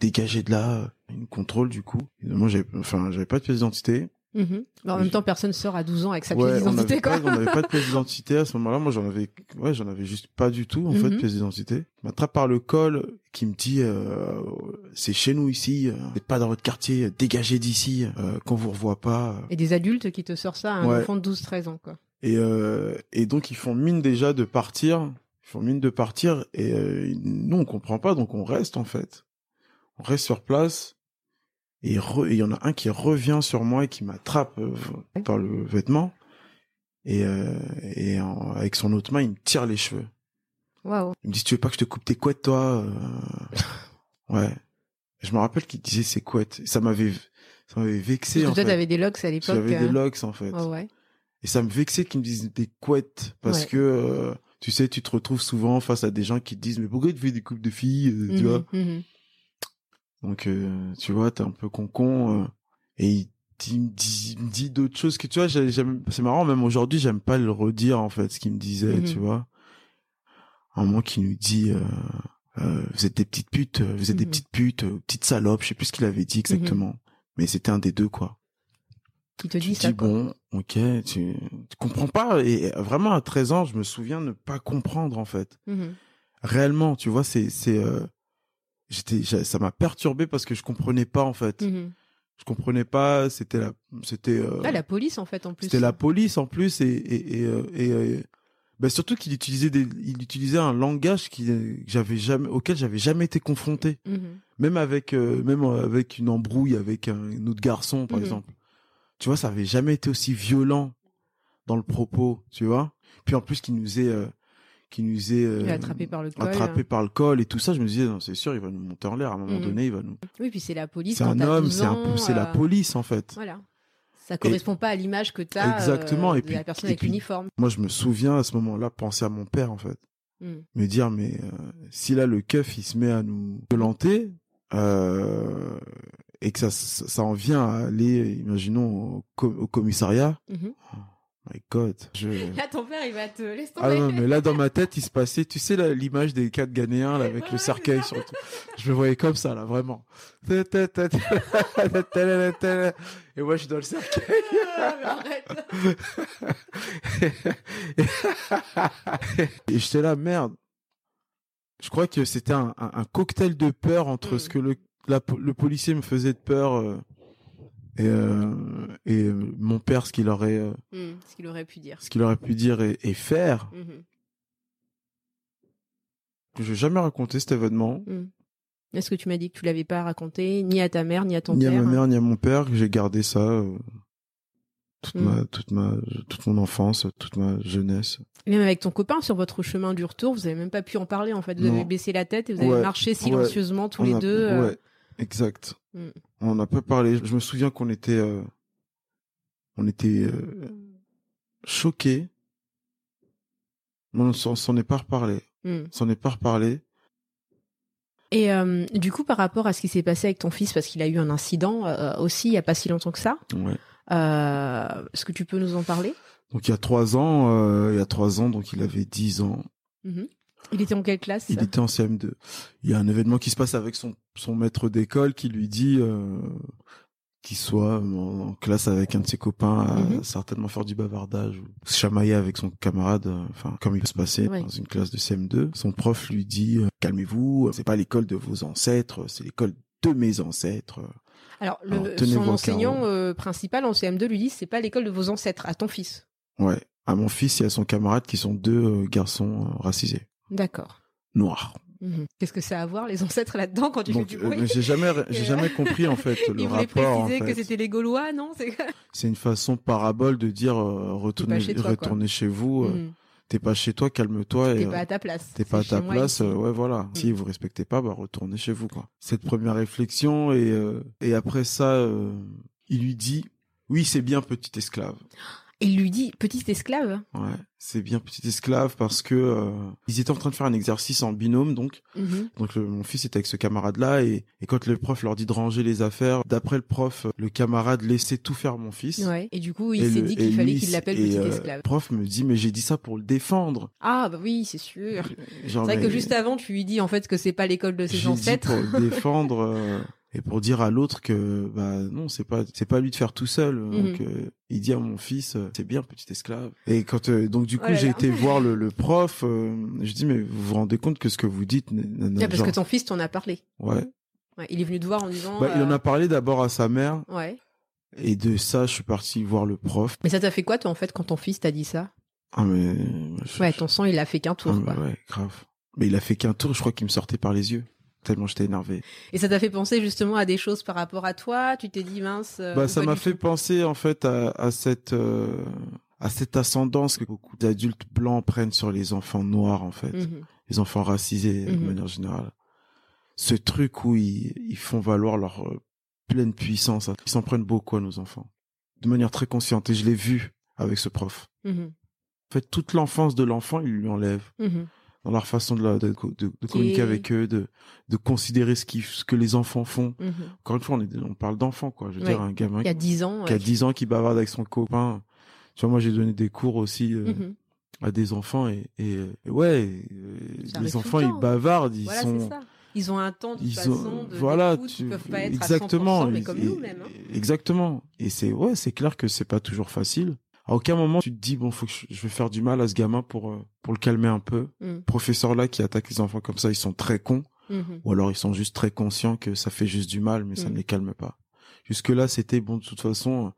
Dégagez de là. Ils nous contrôlent du coup. Et moi, j'avais, enfin, j'avais pas de pièce d'identité. Mhm. En même temps, personne sort à 12 ans avec sa Ouais, pièce d'identité, quoi. pas, on n'avait pas de pièce d'identité à ce moment-là. Moi, j'en avais, ouais, j'en avais juste pas du tout, en fait, Mhm. pièce d'identité. M'attrape par le col, qui me dit, euh, c'est chez nous ici, euh, vous n'êtes pas dans votre quartier, dégagez d'ici, euh, qu'on vous revoit pas. Et des adultes qui te sortent ça à un Ouais. enfant de 12-13 ans, quoi. Et, euh, et donc, ils font mine déjà de partir. Ils font mine de partir. Et euh, nous, on comprend pas, donc on reste, en fait. On reste sur place. Et il y en a un qui revient sur moi et qui m'attrape euh, par le vêtement. Et, euh, et en- avec son autre main, il me tire les cheveux. Il me dit, tu veux pas que je te coupe tes couettes, toi euh? Ouais. Je me rappelle qu'il disait ses couettes. Ça m'avait, ça m'avait vexé, Parce en que toi, t'avais des locks à l'époque. J'avais des euh, locks, en fait. Ouais. Et ça me vexait qu'ils me disent des couettes parce Ouais. que tu sais, tu te retrouves souvent face à des gens qui te disent mais pourquoi tu fais des coupes de filles, euh, tu Mhm, vois? mhm. Donc euh, tu vois, t'es un peu con-con euh, et il, il me dit, d'autres choses que tu vois, c'est marrant même aujourd'hui, j'aime pas le redire en fait ce qu'il me disait, tu vois. Un moment qui nous dit euh, vous êtes des petites putes, vous êtes des Mhm. petites putes, euh, petites salopes, je sais plus ce qu'il avait dit exactement. Mais c'était un des deux quoi Qui te tu dit ça, dis bon, ok, tu, tu comprends pas. Et vraiment à 13 ans, je me souviens ne pas comprendre en fait. Réellement, tu vois, c'est c'est euh, j'étais ça m'a perturbé parce que je comprenais pas en fait. Mhm. Je comprenais pas. C'était la c'était euh, Ah, la police, en fait, en plus. c'était la police en plus et et et, euh, et, euh, ben, surtout qu'il utilisait des il utilisait un langage qui j'avais jamais auquel j'avais jamais été confronté. Mhm. Même avec euh, même avec une embrouille avec un, un autre garçon par Mhm. exemple. Tu vois, ça avait jamais été aussi violent dans le propos, tu vois. Puis en plus qu'il nous est qui nous est euh, est attrapé par le col. attrapé par le col et tout ça, je me disais c'est sûr, il va nous monter en l'air à un moment Mhm. donné, il va nous Oui, puis c'est la police. C'est un homme, 12 c'est un la euh, police en fait. Voilà. Ça correspond pas à l'image que t'as Exactement, euh, et de puis- la personne et avec l'uniforme. Moi, je me souviens à ce moment-là penser à mon père en fait. Mm. me dire mais si là le keuf il se met à nous euh, et que ça, ça en vient à aller imaginons au, co- au commissariat Mhm. My god je Là, ton père, il va te laisser ah tomber. non mais là dans ma tête il se passait tu sais là, l'image des quatre Ghanéens là avec Ouais, le cercueil sur le je me voyais comme ça là vraiment et moi je suis dans le cercueil Ah, et j'étais là, merde. Je crois que c'était un, un- un cocktail de peur entre Mm. ce que le, la le policier me faisait de peur euh, et, euh, père, ce qu'il aurait, euh, Mm, Ce qu'il aurait pu dire. ce qu'il aurait pu dire et, et faire. Mhm. Je n'ai jamais raconté cet événement, Mm. Est-ce que tu m'as dit que tu l'avais pas raconté ni à ta mère ni à ton ni à père ma mère, ni à mon père, que j'ai gardé ça euh, toute, Mm. ma, toute, ma, toute mon enfance, toute ma jeunesse. Même avec ton copain sur votre chemin du retour, vous avez même pas pu en parler en fait. Vous Non. avez baissé la tête et vous avez marché ouais. silencieusement tous On les a- deux. euh, Ouais, exact. On n'a pas parlé. Je me souviens qu'on était, euh, on était euh, choqués. Mais on s'en est pas reparlé. mm. S'en est pas reparlé. Et euh, du coup, par rapport à ce qui s'est passé avec ton fils, parce qu'il a eu un incident euh, aussi il y a pas si longtemps que ça, Ouais. est-ce que tu peux nous en parler? Donc il y a trois ans, il y a trois ans, donc il avait dix ans. Mhm. Il était en quelle classe? Il était en CM2. Il y a un événement qui se passe avec son, son maître d'école qui lui dit qu'il soit en, classe avec un de ses copains à Mhm. certainement faire du bavardage ou se chamailler avec son camarade, euh, enfin comme il peut se passer dans une classe de CM2. Son prof lui dit euh, calmez-vous, c'est pas l'école de vos ancêtres, c'est l'école de mes ancêtres. Alors, le, Alors, son enseignant euh, principal en CM2 lui dit c'est pas l'école de vos ancêtres, à ton fils. Ouais. À mon fils et à son camarade qui sont deux garçons racisés, D'accord. noirs. Mhm. Qu'est-ce que ça a à voir les ancêtres là-dedans quand tu Donc fais du euh, bruit mais j'ai jamais j'ai jamais compris en fait le Il voulait rapport. en préciser que fait. c'était les Gaulois, non C'est une façon parabole de dire euh, retournez, chez toi, retournez chez vous. euh, Mhm. T'es pas chez toi, calme-toi. et, T'es euh, pas à ta place. T'es pas à ta place, euh, ouais voilà. Si vous respectez pas, bah retournez chez vous quoi. Cette première réflexion et euh, et après ça, euh, il lui dit oui c'est bien petit esclave. Et il lui dit petit esclave. Ouais, c'est bien petit esclave parce que euh, ils étaient en train de faire un exercice en binôme donc Mhm. donc le- mon fils était avec ce camarade là et, et quand le prof leur dit de ranger les affaires, d'après le prof, le camarade laissait tout faire mon fils. Ouais. Et du coup, il s'est dit qu'il fallait qu'il l'appelle et, petit euh, esclave. Le prof me dit mais j'ai dit ça pour le défendre. Ah bah oui, c'est sûr. C'est vrai que juste avant, tu lui dis en fait que c'est pas l'école de ses j'ai dit ancêtres. pour le défendre. euh, et pour dire à l'autre que bah non c'est pas c'est pas à lui de faire tout seul Mhm. donc euh, il dit à mon fils euh, c'est bien petit esclave et quand euh, donc du coup Oh là j'ai été voir le, le prof euh, je dis mais vous vous rendez compte que ce que vous dites parce genre- que ton fils t'en a parlé. ouais Ouais, il est venu te voir en disant. bah, il en a parlé d'abord à sa mère Ouais. et de ça je suis parti voir le prof Mais ça t'a fait quoi, toi, en fait, quand ton fils t'a dit ça? Ah mais je- Ouais, ton sang, il a fait qu'un tour, ah, quoi. ouais grave mais il a fait qu'un tour je crois qu'il me sortait par les yeux tellement j'étais énervé Et ça t'a fait penser justement à des choses par rapport à toi? Tu t'es dit, mince. euh, bah ça m'a fait penser en fait à, à cette euh, à cette ascendance que beaucoup d'adultes blancs prennent sur les enfants noirs en fait Mhm. les enfants racisés de Mhm. manière générale ce truc où ils, ils font valoir leur euh, pleine puissance ils s'en prennent beaucoup à nos enfants de manière très consciente et je l'ai vu avec ce prof Mhm. en fait toute l'enfance de l'enfant il lui enlève. Dans leur façon de, la- de, de- de communiquer avec eux de de considérer ce qui ce que les enfants font Mhm. encore une fois on, est, on parle d'enfants quoi je veux Ouais. dire un gamin y a 10 ans. qui a ouais. 10 ans qui bavarde avec son copain. Tu vois, moi, j'ai donné des cours aussi euh, Mhm. à des enfants et, et, et ouais, Ça les enfants, le ils bavardent, ils Voilà, sont... ça. Ils ont un temps, de Ils façon, ont, de voilà, tu, ils peuvent pas être exactement, à 100%, mais comme nous-mêmes. hein. exactement. Et c'est ouais, c'est clair que c'est pas toujours facile. À aucun moment tu te dis bon, faut que je, vais faire du mal à ce gamin pour euh, pour le calmer un peu. Mm. Professeurs là qui attaquent les enfants comme ça, ils sont très cons, Mhm. ou alors ils sont juste très conscients que ça fait juste du mal, mais ça Mm. ne les calme pas. Jusque là, c'était bon de toute façon.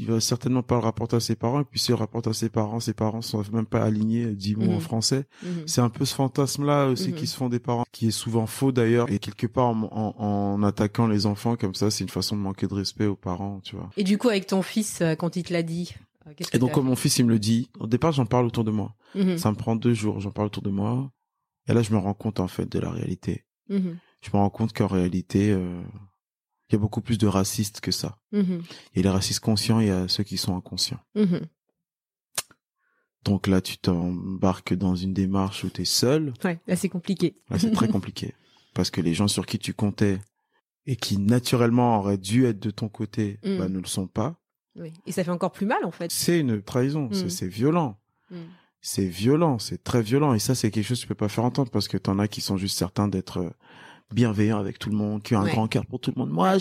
Il va certainement pas le rapporter à ses parents, et puis s'il rapporte à ses parents, ses parents sont même pas alignés, euh, dix mots en Mhm. français. Mhm. C'est un peu ce fantasme-là aussi Mhm. qui se font des parents, qui est souvent faux d'ailleurs, et quelque part en, en, en attaquant les enfants comme ça, c'est une façon de manquer de respect aux parents, tu vois. Et du coup, avec ton fils, euh, quand il te l'a dit, euh, qu'est-ce que Et donc comme mon fils il me le dit, au départ j'en parle autour de moi. Mhm. Ça me prend deux jours, j'en parle autour de moi, et là je me rends compte en fait de la réalité. Mhm. Je me rends compte qu'en réalité, euh, il y a beaucoup plus de racistes que ça. Mhm. Il y a les racistes conscients, et il y a ceux qui sont inconscients. Donc là tu t'embarques dans une démarche où tu es seul, Ouais, là c'est compliqué. Là, c'est très compliqué. Parce que les gens sur qui tu comptais et qui naturellement auraient dû être de ton côté, Mm. bah, ne le sont pas. Oui. Et ça fait encore plus mal en fait. C'est une trahison. C'est- Mm. C'est violent. Mm. C'est violent. C'est très violent. Et ça, c'est quelque chose que tu peux pas faire entendre parce que t'en as qui sont juste certains d'être euh, bienveillants avec tout le monde, qui ont un Ouais. grand cœur pour tout le monde. Moi,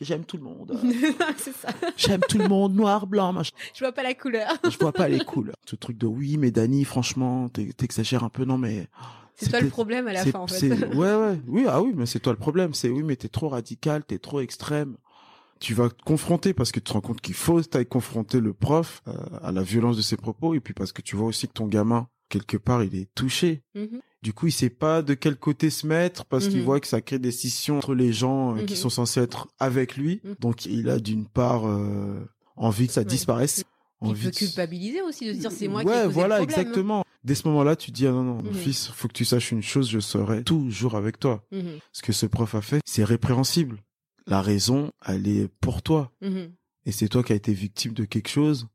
j'aime- tout le monde. c'est ça. J'aime tout le monde, noir, blanc, machin. Je vois pas la couleur. Je vois pas les couleurs. Ce truc de oui, mais Dani, franchement, t'ex- t'exagères un peu. Non, mais C'est toi le problème à la fin en fait. Ouais, ouais, oui, ah oui, mais c'est toi le problème. C'est oui, mais t'es trop radical, t'es trop extrême. Tu vas te confronter parce que tu te rends compte qu'il faut t'aille confronter le prof euh, à la violence de ses propos et puis parce que tu vois aussi que ton gamin quelque part il est touché. Mhm. Du coup, il sait pas de quel côté se mettre parce qu'il Mhm. voit que ça crée des scissions entre les gens euh, qui Mhm. sont censés être avec lui. Donc, il a d'une part euh, envie que ça Ouais. disparaisse. Il envie peut de- culpabiliser aussi de se dire c'est moi qui ai causé voilà, le problème. exactement. Dès ce moment-là, tu dis ah non non, mon fils, faut que tu saches une chose, je serai toujours avec toi. Ce que ce prof a fait, c'est répréhensible. La raison, elle est pour toi. Mhm. Et c'est toi qui as été victime de quelque chose.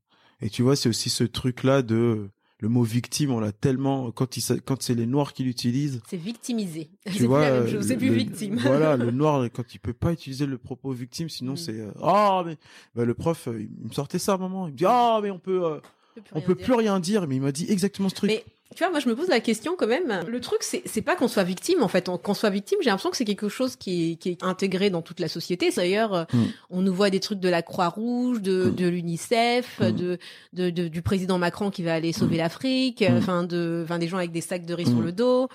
Et tu vois, c'est aussi ce truc-là de le mot victime, on l'a tellement quand il s'a- quand c'est les noirs qui l'utilisent. C'est victimisé. Tu vois, c'est plus victime. Voilà, le noir quand il peut pas utiliser le propos victime, sinon Mhm. c'est euh, ah mais bah, le prof euh, il me sortait ça à un moment, il me dit ah mais on peut euh, peut plus on rien peut dire. plus rien dire, mais il m'a dit exactement ce truc. Mais tu vois, moi je me pose la question quand même. Le truc, c'est pas qu'on soit victime en fait. On- Qu'on soit victime, j'ai l'impression que c'est quelque chose qui est, qui est intégré dans toute la société. D'ailleurs, euh, Mm. on nous voit des trucs de la Croix-Rouge, de, Mm. de l'UNICEF, Mm. de, de, de- du président Macron qui va aller sauver l'Afrique, Mm. enfin de, enfin des gens avec des sacs de riz sur le dos.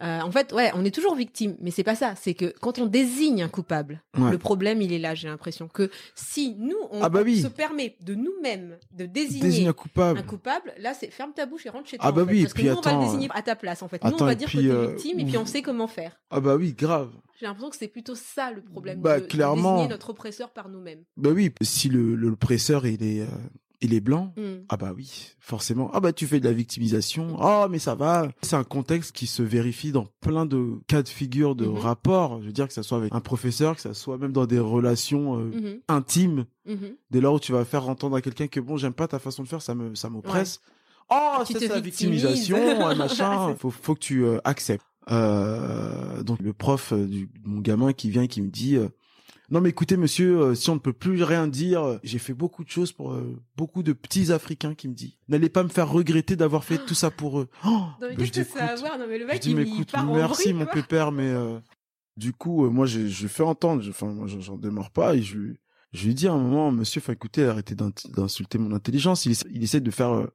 Euh, en fait, ouais, on est toujours victime, mais c'est pas ça. C'est que quand on désigne un coupable, Ouais. le problème il est là. J'ai l'impression que si nous on, Ah bah oui. se permet de nous-mêmes de désigner Désigne un coupable. un coupable, là, c'est ferme ta bouche et rentre chez toi. Ah bah en fait, oui, parce puis que nous, on va le désigner à ta place, en fait. nous, on va dire puis, que t'es euh, victime et puis on sait comment faire. Ah bah oui, grave. J'ai l'impression que c'est plutôt ça le problème Bah, de, de clairement. désigner notre oppresseur par nous-mêmes. Bah oui, si le le- l'oppresseur il est euh, il est blanc, Mm. ah bah oui, forcément. Ah bah tu fais de la victimisation. Ah mais ça va. C'est un contexte qui se vérifie dans plein de cas de figure de Mhm. rapports. Je veux dire que ça soit avec un professeur, que ça soit même dans des relations euh, Mhm, intimes. mhm. Dès lors où tu vas faire entendre à quelqu'un que bon, j'aime pas ta façon de faire, ça me ça m'oppresse. Oh, ça te c'est la victimisation, ouais, machin. Faut faut que tu euh, acceptes. Euh, donc le prof du mon gamin qui vient et qui me dit non mais écoutez monsieur, euh, si on ne peut plus rien dire, euh, j'ai fait beaucoup de choses pour euh, beaucoup de petits Africains qui me dit. N'allez pas me faire regretter d'avoir fait tout ça pour eux. Oh Non, mais Bah, qu'est-ce je que dis, ça a à écoute, voir Non, mais le je mec, dis il, mais il écoute, part en merci mon pépère, mais euh, Du coup, euh, moi, je lui fais entendre. je- Enfin, moi, j'en démarre pas. Et je, lui- je lui dis à un moment, monsieur, faut écouter, arrêtez d'in- d'insulter mon intelligence. Il essaie de faire.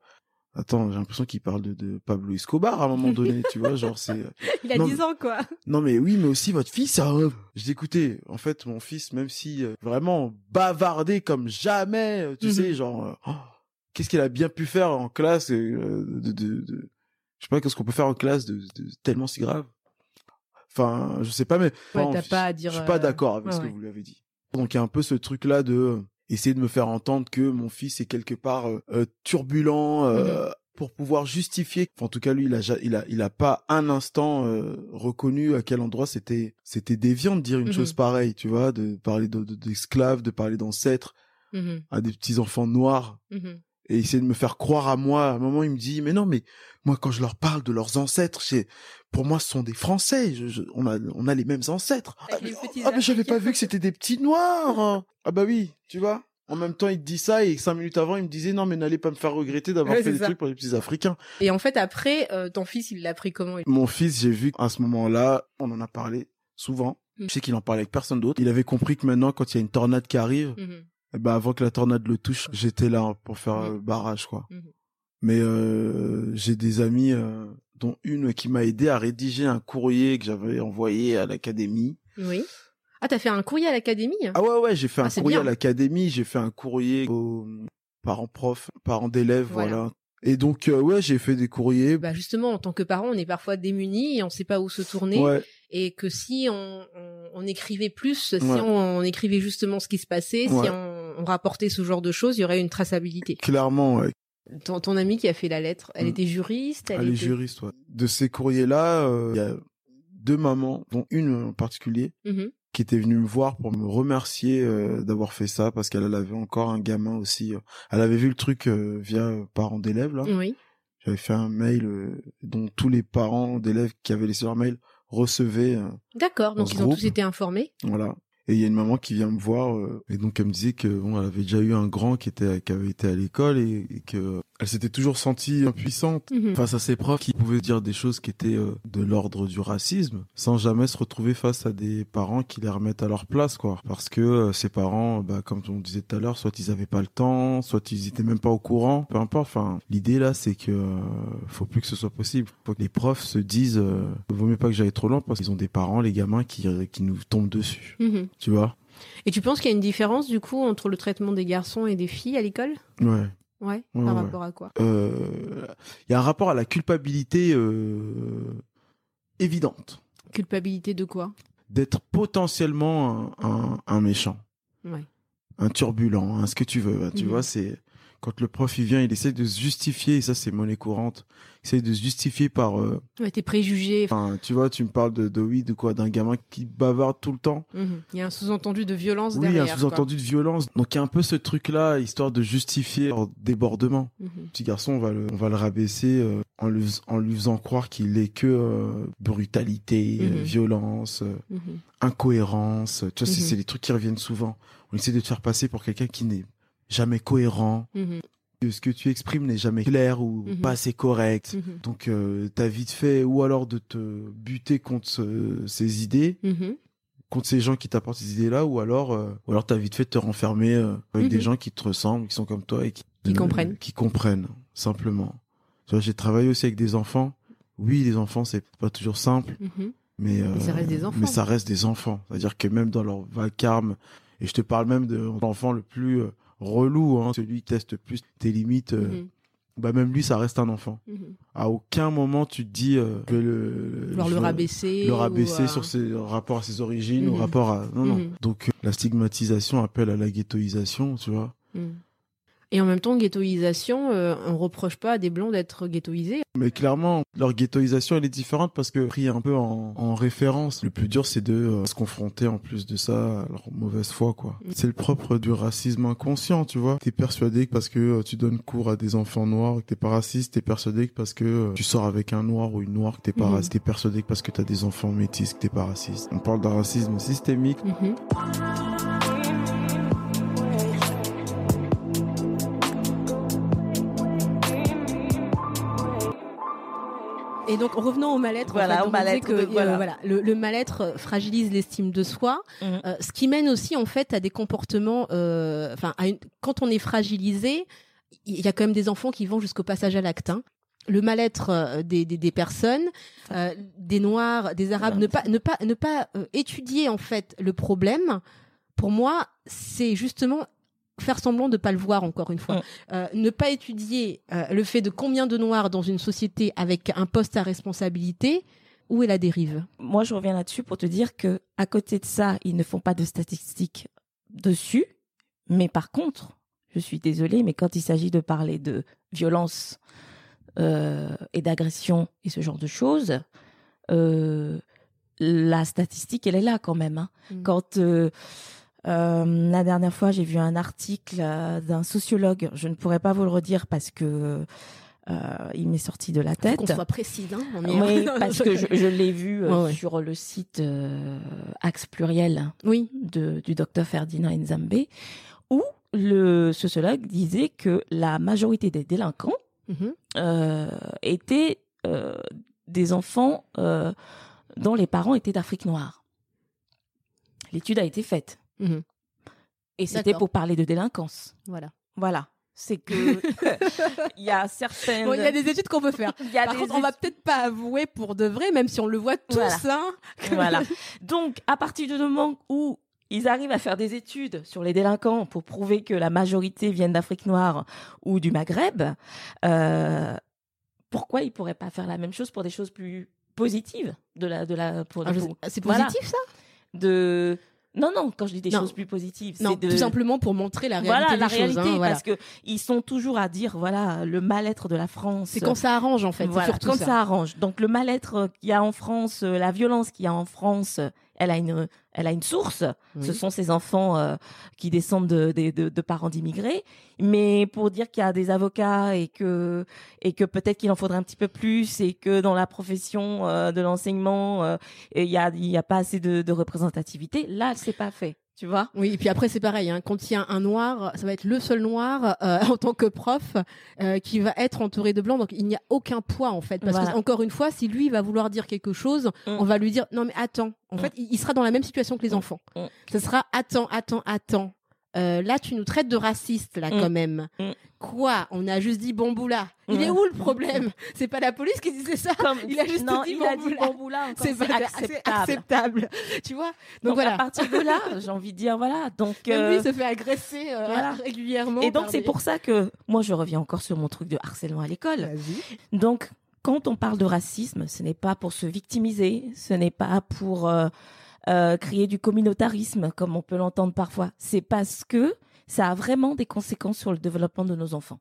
Euh, Attends, j'ai l'impression qu'il parle de, de Pablo Escobar à un moment donné, tu vois, genre c'est. Il a Non, 10 ans, quoi. Non mais oui, mais aussi votre fils. Hein. Je en fait, mon fils, même si euh, vraiment bavardé comme jamais, euh, tu Mhm. sais, genre, euh, oh, qu'est-ce qu'il a bien pu faire en classe euh, de, de, de- je sais pas, qu'est-ce qu'on peut faire en classe de, de tellement si grave. Enfin, je sais pas, mais Ouais, enfin, pas à dire, Je suis pas euh, d'accord avec ouais, ce que ouais. vous lui avez dit. Donc il y a un peu ce truc là de euh, essayer de me faire entendre que mon fils est quelque part euh, euh, turbulent euh, pour pouvoir justifier. Enfin, en tout cas, lui, il a, il a, il a pas un instant euh, reconnu à quel endroit c'était, c'était déviant de dire une Mhm. chose pareille, tu vois, de parler de- de- d'esclaves, de parler d'ancêtres Mhm, à des petits enfants noirs. Et essayer de me faire croire à moi. À un moment, il me dit, mais non, mais moi, quand je leur parle de leurs ancêtres, c'est, pour moi, ce sont des Français. Je- je- on a, on a les mêmes ancêtres. Ah, mais, petits ah, mais j'avais pas vu que c'était des petits noirs. Ah bah oui, tu vois. En même temps, il te dit ça et cinq minutes avant, il me disait non, mais n'allez pas me faire regretter d'avoir Ouais, fait des ça. trucs pour les petits Africains. Et en fait, après, euh, ton fils, il l'a pris comment? Mon fils, j'ai vu à ce moment-là, on en a parlé souvent. Mm. Je sais qu'il en parlait avec personne d'autre. Il avait compris que maintenant, quand il y a une tornade qui arrive, Mhm. Eh ben avant que la tornade le touche, j'étais là pour faire euh, barrage, quoi. Mhm. Mais euh, j'ai des amis, euh, dont une qui m'a aidé à rédiger un courrier que j'avais envoyé à l'académie. Oui. Ah, t'as fait un courrier à l'académie? Ah ouais, ouais, j'ai fait Ah, un courrier bien. à l'académie, j'ai fait un courrier aux parents profs, parents d'élèves, Voilà. voilà. Et donc, euh, ouais, j'ai fait des courriers. Bah justement, en tant que parent, on est parfois démunis et on sait pas où se tourner. ouais, Et que si on, on, on écrivait plus, si Ouais. on, on écrivait justement ce qui se passait, Ouais. si on, on rapportait ce genre de choses, il y aurait une traçabilité. clairement, ouais. Ton, ton amie qui a fait la lettre, elle Mm. était juriste elle Elle est était... juriste, ouais. De ces courriers-là, euh, il y a deux mamans, dont une en particulier, Mhm. qui était venue me voir pour me remercier euh, d'avoir fait ça parce qu'elle elle avait encore un gamin aussi. euh. Elle avait vu le truc euh, via parents d'élèves là. Oui. J'avais fait un mail euh, dont tous les parents d'élèves qui avaient laissé leur mail recevaient. euh, D'accord, donc ils ont tous été informés. voilà. Et il y a une maman qui vient me voir euh, et donc elle me disait que bon, elle avait déjà eu un grand qui était qui avait été à l'école et, que elle s'était toujours sentie impuissante Mhm. face à ses profs qui pouvaient dire des choses qui étaient euh, de l'ordre du racisme sans jamais se retrouver face à des parents qui les remettent à leur place quoi. Parce que euh, ces parents bah comme on disait tout à l'heure soit ils avaient pas le temps soit ils étaient même pas au courant. Peu importe enfin l'idée là c'est que euh, faut plus que ce soit possible. Faut que les profs se disent euh, vaut mieux pas que j'aille trop loin parce qu'ils ont des parents les gamins qui qui nous tombent dessus. Mhm. tu vois? Et tu penses qu'il y a une différence du coup entre le traitement des garçons et des filles à l'école? Ouais Ouais. Ouais, par ouais. rapport à quoi? Euh, il y a un rapport à la culpabilité euh, évidente Culpabilité de quoi? D'être potentiellement un, un, un méchant, Ouais. un turbulent, un ce que tu veux. hein, Tu Mhm. vois, c'est quand le prof il vient, il essaie de se justifier, et ça c'est monnaie courante, il essaie de se justifier par, euh, Ouais, tes préjugés. enfin, tu vois, tu me parles de, de oui, de quoi, d'un gamin qui bavarde tout le temps. Mhm. Il y a un sous-entendu de violence Oui, derrière. un quoi. sous-entendu de violence. Donc il y a un peu ce truc-là, histoire de justifier leur débordement. Mhm. petit garçon, on va le, on va le rabaisser euh, en, lui, en lui faisant croire qu'il est que euh, brutalité, euh, Mhm. violence, euh, incohérence. Tu vois, c'est- c'est des trucs qui reviennent souvent. On essaie de te faire passer pour quelqu'un qui n'est jamais cohérent. Que ce que tu exprimes n'est jamais clair ou Mhm. pas assez correct. Mhm. Donc, euh, t'as vite fait, ou alors de te buter contre ce- ces idées, Mhm. contre ces gens qui t'apportent ces idées-là, ou alors, euh, ou alors t'as vite fait de te renfermer euh, avec des gens qui te ressemblent, qui sont comme toi et qui, Qui comprennent. qui comprennent simplement. Tu vois, j'ai travaillé aussi avec des enfants. Oui, les enfants, c'est pas toujours simple, mais, euh, Mais ça reste des enfants. Mais ça reste des enfants. C'est-à-dire que même dans leur vacarme, et je te parle même de l'enfant le plus euh, relou, hein, celui qui teste plus tes limites, euh, Mhm. bah même lui, ça reste un enfant. Mhm. À aucun moment tu te dis, euh, je vais le, Vouloir rabaisser. le ou, rabaisser euh, sur ses rapports à ses origines, Mhm. au rapport à non non. Mhm. Donc euh, la stigmatisation appelle à la ghettoisation, tu vois. Et en même temps, ghettoisation, euh, on reproche pas à des blancs d'être ghettoisés. Mais clairement, leur ghettoisation, elle est différente parce que pris un peu en, en référence. Le plus dur, c'est de euh, se confronter en plus de ça à leur mauvaise foi, quoi. Mm. C'est le propre du racisme inconscient, tu vois. T'es persuadé que parce que euh, tu donnes cours à des enfants noirs, que t'es pas raciste, t'es persuadé que parce que euh, tu sors avec un noir ou une noire, que t'es pas Mhm. raciste, t'es persuadé que parce que t'as des enfants métis, que t'es pas raciste. On parle d'un racisme systémique. Mhm. Et donc revenons au mal-être. Voilà, en fait, donc, on disait mal-être que, de- euh, voilà. voilà, le, le mal-être euh, fragilise l'estime de soi, Mhm. euh, ce qui mène aussi en fait à des comportements. euh, Enfin, quand on est fragilisé, il y a quand même des enfants qui vont jusqu'au passage à l'acte. hein. Le mal-être des, des, des personnes, euh, des noirs, des arabes, ne pas ne pas ne pas euh, étudier en fait le problème. Pour moi, c'est justement faire semblant de pas le voir encore une fois. Euh, ne pas étudier euh, le fait de combien de noirs dans une société avec un poste à responsabilité, où est la dérive? Moi, je reviens là-dessus pour te dire que à côté de ça, ils ne font pas de statistiques dessus. Mais par contre, je suis désolée, mais quand il s'agit de parler de violence euh, et d'agression et ce genre de choses, euh, la statistique, elle est là quand même. hein. Mm. Quand euh, la dernière fois, j'ai vu un article euh, d'un sociologue, je ne pourrais pas vous le redire parce que euh, il m'est sorti de la tête. Qu'on soit précis, hein on est- Oui, parce que je, je l'ai vu Ouais, ouais. sur le site Axe Pluriel Oui. de, du docteur Ferdinand Nzambe, où le sociologue disait que la majorité des délinquants Mhm. étaient des enfants dont les parents étaient d'Afrique noire. L'étude a été faite. Mhm. Et c'était pour parler de délinquance. Voilà. Voilà. C'est que il y a certaines. Bon, il y a des études qu'on peut faire. il y a Par des contre, on va peut-être pas avouer pour de vrai, même si on le voit tous. Voilà. Hein, que- Voilà. Donc, à partir du moment où ils arrivent à faire des études sur les délinquants pour prouver que la majorité viennent d'Afrique noire ou du Maghreb, euh, pourquoi ils pourraient pas faire la même chose pour des choses plus positives de la de la pour, Ah, pour- C'est Voilà. positif ça? De non non quand je dis des Non. choses plus positives c'est de tout simplement pour montrer la réalité voilà des la choses. réalité hein, voilà. parce que ils sont toujours à dire voilà le mal-être de la France C'est quand ça arrange en fait. voilà, surtout quand ça. ça. arrange. Donc le mal-être euh, qu'il y a en France, euh, la violence qu'il y a en France, elle a une, elle a une source. Oui. Ce sont ces enfants euh, qui descendent de, de, de- de parents d'immigrés. Mais pour dire qu'il y a des avocats et que et que peut-être qu'il en faudrait un petit peu plus et que dans la profession euh, de l'enseignement euh, il y a il y a pas assez de, de représentativité, là c'est pas fait. Tu vois? Oui, et puis après c'est pareil. Hein, quand il y a un noir, ça va être le seul noir euh, en tant que prof euh, qui va être entouré de blancs. Donc il n'y a aucun poids en fait. Parce Voilà. que encore une fois, si lui va vouloir dire quelque chose, Mm. on va lui dire non mais attends. En Mm. fait, il sera dans la même situation que les Mm. enfants. Mm. Ce sera attends, attends, attends. Euh, là, tu nous traites de racistes là Mm. quand même. Mm. Quoi? On a juste dit bamboula. Il est où le problème? C'est pas la police qui disait ça? Comme- Il a juste non, dit il bamboula. C'est acceptable. c'est acceptable. Tu vois? Donc, Donc, voilà. à partir de là, j'ai envie de dire voilà. Donc Même euh, lui se fait agresser euh, voilà. régulièrement. Et donc c'est des- pour ça que moi je reviens encore sur mon truc de harcèlement à l'école. Donc quand on parle de racisme, ce n'est pas pour se victimiser, ce n'est pas pour euh, créer du communautarisme comme on peut l'entendre parfois. C'est parce que ça a vraiment des conséquences sur le développement de nos enfants.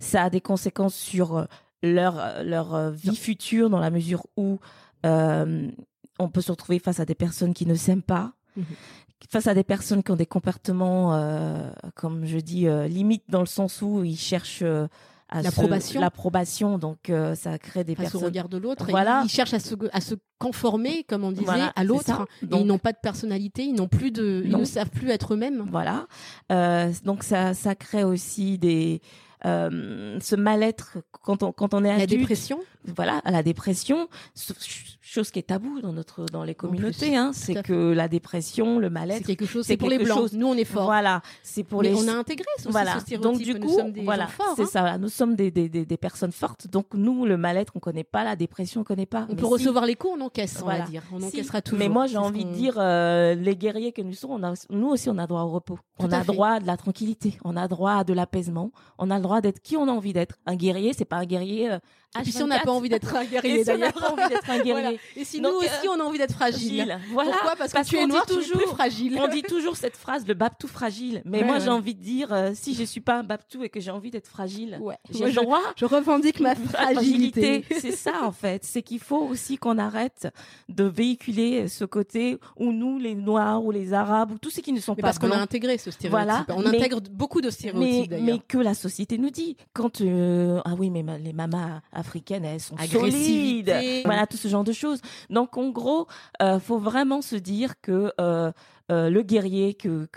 Ça a des conséquences sur euh, leur euh, leur euh, vie future dans la mesure où euh, on peut se retrouver face à des personnes qui ne s'aiment pas, Mhm. face à des personnes qui ont des comportements, euh, comme je dis, euh, limites dans le sens où ils cherchent à L'approbation. l'approbation, donc euh, ça crée des face au personnes. regard de l'autre. et Voilà. Ils cherchent à se, à se conformer, comme on disait, Voilà, à l'autre. Donc- ils n'ont pas de personnalité, ils n'ont plus de, ils Non. ne savent plus être eux-mêmes. Voilà. Euh, donc ça, ça crée aussi des euh, ce mal-être quand on quand on est La adulte. dépression. Voilà, à la dépression, chose qui est tabou dans notre dans les communautés. Hein, c'est que la dépression, le C'est mal-être, quelque chose. c'est pour les blancs. chose- Nous, on est forts. voilà, c'est pour Mais les. on a intégré ce, voilà. ce. Donc du nous coup, sommes des voilà, c'est hein. ça. Nous sommes des, des, des, des personnes fortes. Donc nous, le mal-être, on connaît pas, la dépression, on connaît pas. On Mais peut si- recevoir les coups, on encaisse, on va dire. On Si. encaissera toujours. Mais moi, j'ai envie de dire, euh, les guerriers que nous sommes, on a, nous aussi, on a droit au repos. Tout on a fait. droit à de la tranquillité. On a droit à de l'apaisement. On a le droit d'être qui on a envie d'être. Un guerrier, c'est pas un guerrier. Et puis si on n'a H24. pas envie d'être un guerrier, si on n'a d'ailleurs. pas envie d'être un guerrier. Voilà. Et si Donc, nous euh, aussi, on a envie d'être fragile. Voilà. Pourquoi? Parce que tu es noir, tu es plus toujours- fragile. On dit toujours cette phrase, le babtou fragile. Mais Ouais, moi, ouais. j'ai envie de dire, euh, si je suis pas un babtou et que j'ai envie d'être fragile, Ouais. j'ai Moi, le je- droit. Je revendique ma fragilité. C'est ça en fait. C'est qu'il faut aussi qu'on arrête de véhiculer ce côté où nous, les Noirs ou les Arabes ou tous ceux qui ne sont Mais pas parce qu'on a intégré ce stéréotype. Voilà, on mais- intègre beaucoup de stéréotypes d'ailleurs. mais que la société nous dit. Quand euh, ah oui, mais ma- les mamas africaines, elles sont solides. Voilà tout ce genre de choses. Donc en gros, euh, faut vraiment se dire que euh, euh, le guerrier que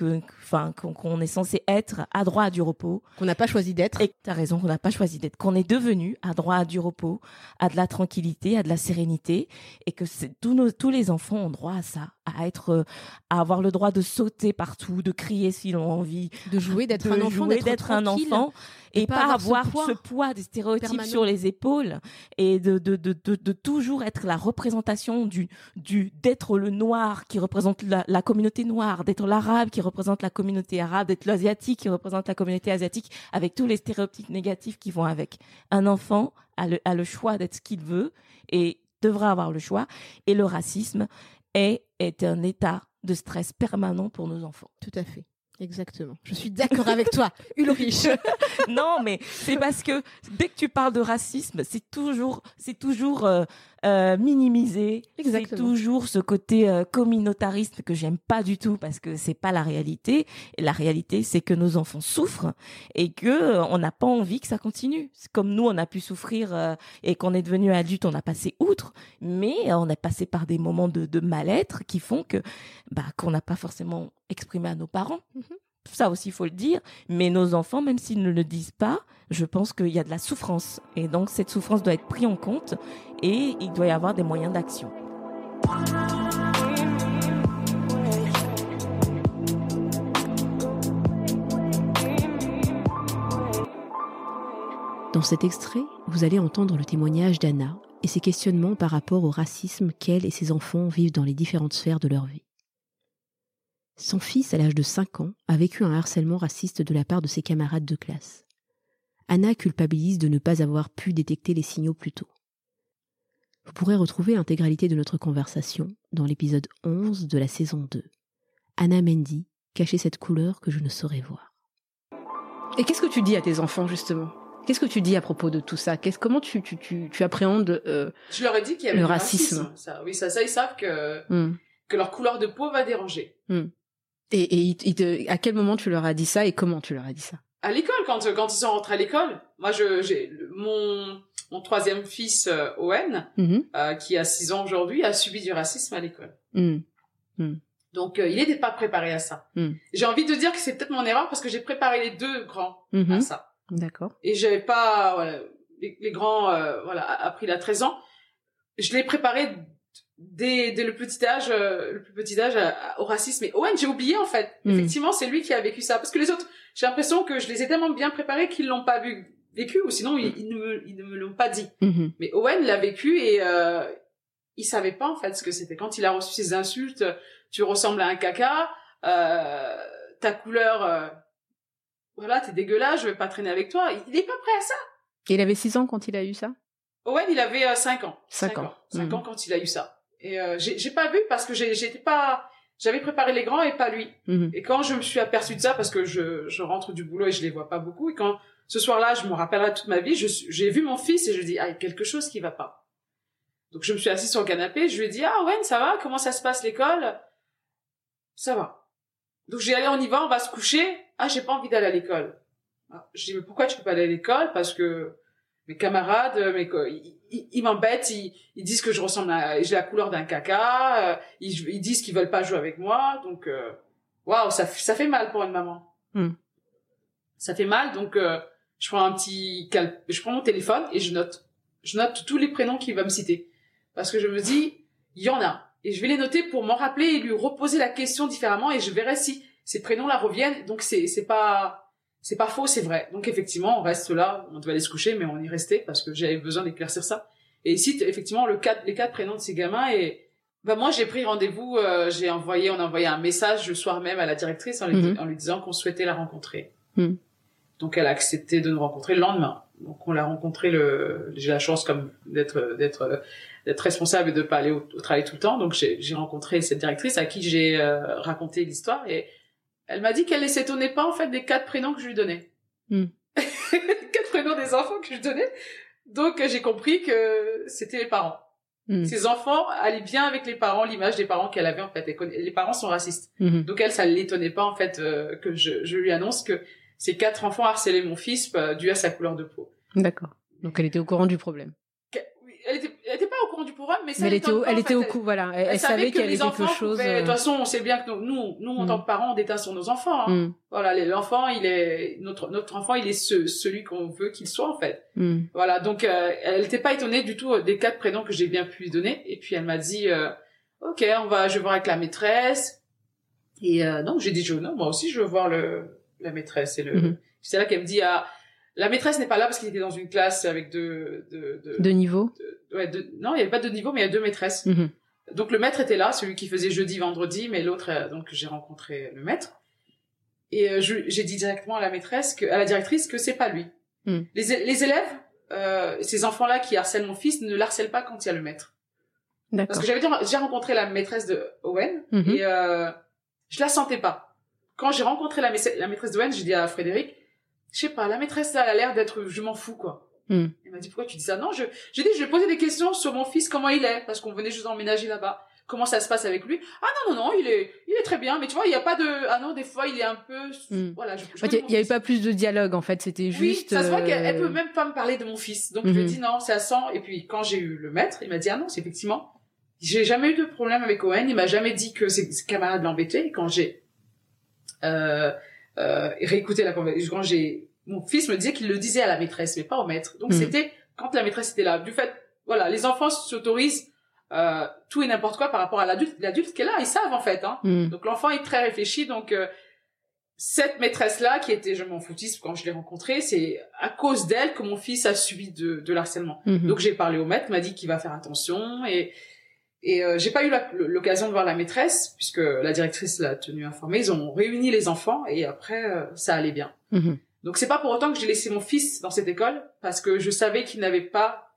enfin qu'on est censé être a droit à du repos. Qu'on n'a pas choisi d'être. Et tu as raison qu'on n'a pas choisi d'être. Qu'on est devenu a droit à du repos à de la tranquillité à de la sérénité. Et que tous nos tous les enfants ont droit à ça à être euh, à avoir le droit de sauter partout de crier s'ils ont envie de jouer d'être un enfant d'être un enfant et pas, avoir, ce, poids. des stéréotypes sur les épaules et de de, de, de, de, toujours être la représentation du du d'être le noir qui représente la, la communauté noire, d'être l'arabe qui représente la communauté arabe, d'être l'asiatique qui représente la communauté asiatique avec tous les stéréotypes négatifs qui vont avec. Un enfant a le, a le choix d'être ce qu'il veut et devra avoir le choix et le racisme est est un état de stress permanent pour nos enfants. Tout à fait. Exactement. Je suis d'accord avec toi, Ulrich. non, mais c'est parce que dès que tu parles de racisme, c'est toujours, c'est toujours euh, euh, minimisé. C'est toujours ce côté euh, communautariste que j'aime pas du tout parce que c'est pas la réalité. Et la réalité, c'est que nos enfants souffrent et que euh, on n'a pas envie que ça continue. Comme nous, on a pu souffrir euh, et qu'on est devenu adulte, on a passé outre, mais on est passé par des moments de, de mal-être qui font que bah qu'on n'a pas forcément exprimé à nos parents. Mm-hmm ça aussi il faut le dire, mais nos enfants, même s'ils ne le disent pas, je pense qu'il y a de la souffrance. Et donc cette souffrance doit être prise en compte et il doit y avoir des moyens d'action. Dans cet extrait, vous allez entendre le témoignage d'Anna et ses questionnements par rapport au racisme qu'elle et ses enfants vivent dans les différentes sphères de leur vie. Son fils, à l'âge de 5 ans, a vécu un harcèlement raciste de la part de ses camarades de classe. Anna culpabilise de ne pas avoir pu détecter les signaux plus tôt. Vous pourrez retrouver l'intégralité de notre conversation dans l'épisode 11 de la saison 2. Anna Mendy, cachez cette couleur que je ne saurais voir. Et qu'est-ce que tu dis à tes enfants justement? Qu'est-ce que tu dis à propos de tout ça? Qu'est-ce comment tu tu tu, tu appréhendes euh, Je leur ai dit qu'il y avait le racisme. Ça, oui, ça, ça ils savent que hmm. que leur couleur de peau va déranger. Hmm. Et, et à quel moment tu leur as dit ça et comment tu leur as dit ça? À l'école, quand quand ils sont rentrés à l'école. Moi, je j'ai mon mon troisième fils euh, Owen, mm-hmm. euh, qui a 6 ans aujourd'hui, a subi du racisme à l'école. Mm. Mm. Donc euh, il n'était pas préparé à ça. Mm. J'ai envie de dire que c'est peut-être mon erreur parce que j'ai préparé les deux grands à mm-hmm. ça. D'accord. Et j'avais pas voilà, les, les, grands voilà appris à 13 ans. Je l'ai préparé dès, dès le petit âge, euh, le plus petit âge au racisme. Et Owen, j'ai oublié en fait. Hmm. Effectivement, c'est lui qui a vécu ça. Parce que les autres, j'ai l'impression que je les ai tellement bien préparés qu'ils l'ont pas vu, vécu, ou sinon ils, ne me, ils ne me l'ont pas dit. Hmm. Mais Owen l'a vécu et euh, il savait pas en fait ce que c'était. Quand il a reçu ces insultes, tu ressembles à un caca, euh, ta couleur, euh, voilà, t'es dégueulasse, je vais pas traîner avec toi. Il est pas prêt à ça. Et il avait 6 ans quand il a eu ça? Owen, il avait 5 ans. 5 ans. 5 hmm. ans quand il a eu ça. Et euh, j'ai pas vu parce que j'étais pas j'avais préparé les grands et pas lui. Mhm. Et quand je me suis aperçue de ça parce que je je rentre du boulot et je les vois pas beaucoup et quand ce soir-là, je me rappellerai toute ma vie, j'ai vu mon fils et je dis ah, il y a quelque chose qui va pas. Donc je me suis assise sur le canapé, je lui ai dit ah ouais, ça va, comment ça se passe l'école? Ça va. Donc j'ai allé on y va, on va se coucher. Ah, j'ai pas envie d'aller à l'école. Ah, je dis mais pourquoi tu peux pas aller à l'école? Parce que mes camarades, euh, mes, ils, ils, m'embêtent, ils, ils, disent que je ressemble à, j'ai la couleur d'un caca, euh, ils, disent qu'ils veulent pas jouer avec moi, donc euh, waouh, ça, ça fait mal pour une maman. Hmm. Ça fait mal, donc je prends un petit, je prends mon téléphone et je note, je note tous les prénoms qu'il va me citer, parce que je me dis, il y en a, et je vais les noter pour m'en rappeler et lui reposer la question différemment, et je verrai si ces prénoms-là reviennent. Donc c'est, c'est pas c'est pas faux, c'est vrai. Donc effectivement, on reste là, on devait aller se coucher, mais on y restait parce que j'avais besoin d'éclaircir ça. Et ici, effectivement, le cas, les quatre prénoms de ces gamins et bah moi j'ai pris rendez-vous, euh, j'ai envoyé, on a envoyé un message le soir même à la directrice en, lui, mhm. disant qu'on souhaitait la rencontrer. Mhm. Donc elle a accepté de nous rencontrer le lendemain. Donc on l'a rencontré le, j'ai la chance comme d'être d'être d'être responsable et de pas aller au, travail tout le temps. Donc j'ai rencontré cette directrice à qui j'ai euh, raconté l'histoire et elle m'a dit qu'elle ne s'étonnait pas en fait des quatre prénoms que je lui donnais. Hmm. quatre prénoms des enfants que je lui donnais. Donc j'ai compris que c'était les parents. Hmm. Ces enfants allaient bien avec les parents, l'image des parents qu'elle avait en fait. Les parents sont racistes. Hmm. Donc elle, ça ne l'étonnait pas en fait euh, que je, je, lui annonce que ces quatre enfants harcelaient mon fils bah, dû à sa couleur de peau. D'accord. Donc elle était au courant du problème. Elle était, elle était pas au courant du eux, mais ça Mais elle était au, elle était au coup, voilà. Elle, elle savait qu'il y avait quelque enfants chose. pouvaient- De toute euh, façon, on sait bien que nous, nous, en Mm. tant que parents, on déteint sur nos enfants. hein. mm, Voilà, l'enfant, il est notre notre enfant, il est ce, celui qu'on veut qu'il soit en fait. mm. Voilà, donc euh, elle n'était pas étonnée du tout euh, des quatre prénoms que j'ai bien pu lui donner. Et puis elle m'a dit, euh, ok, on va, je vais voir avec la maîtresse. Et euh, non, j'ai dit, je, non, moi aussi, je veux voir le la maîtresse. Et le, Mhm. c'est là qu'elle me dit, ah, la maîtresse n'est pas là parce qu'il était dans une classe avec deux, deux, deux, De niveau. deux- ouais, deux- non, il n'y avait pas de niveau, mais il y a deux maîtresses. Mhm. Donc le maître était là, celui qui faisait jeudi, vendredi, mais l'autre, euh, donc j'ai rencontré le maître. Et euh, j'ai dit directement à la maîtresse, que, à la directrice, que c'est pas lui. Mm. Les, élèves, euh, ces enfants-là qui harcèlent mon fils, ne l'harcèlent pas quand il y a le maître. Parce que j'avais déjà déjà rencontré la maîtresse de Owen Mhm. et euh, je la sentais pas. Quand j'ai rencontré la, maîtresse- la maîtresse d'Owen, j'ai dit à Frédéric, je sais pas, la maîtresse elle a l'air d'être, je m'en fous quoi. Mm. Il m'a dit pourquoi tu dis ça? Non, je, j'ai dit je ai posé des questions sur mon fils, comment il est, parce qu'on venait juste d'emménager là-bas. Comment ça se passe avec lui? Ah non non non, il est, il est très bien, mais tu vois, il y a pas de, ah non, des fois il est un peu, Mm. voilà. Je, je il n'y avait pas plus de dialogue, en fait. C'était Oui, juste. ça se voit qu'elle elle euh, peut même pas me parler de mon fils. Donc je lui ai Mhm. dit non, c'est à 100. Et puis quand j'ai eu le maître, il m'a dit ah non, c'est effectivement. J'ai jamais eu de problème avec Owen. Il m'a jamais dit que ses, camarades l'embêtaient. Quand j'ai euh, euh, réécouté la conversation, quand j'ai mon fils me disait qu'il le disait à la maîtresse, mais pas au maître. Donc Mhm. c'était quand la maîtresse était là. Du fait, voilà, les enfants s'autorisent euh, tout et n'importe quoi par rapport à l'adulte. L'adulte qui est là, ils savent en fait. Hein. mm. Donc l'enfant est très réfléchi. Donc euh, cette maîtresse-là, qui était, je m'en foutisse quand je l'ai rencontrée, c'est à cause d'elle que mon fils a subi de, de l'harcèlement. Mhm. Donc j'ai parlé au maître, m'a dit qu'il va faire attention et et euh, j'ai pas eu l'occasion de voir la maîtresse puisque la directrice l'a tenu informée. Ils ont réuni les enfants et après euh, ça allait bien. Mhm. Donc c'est pas pour autant que j'ai laissé mon fils dans cette école parce que je savais qu'il n'avait pas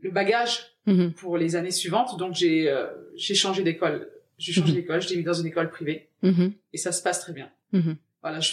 le bagage Mhm. pour les années suivantes. Donc j'ai euh, j'ai changé d'école. J'ai changé Mhm. d'école. Je l'ai mis dans une école privée Mhm. et ça se passe très bien. Voilà. Je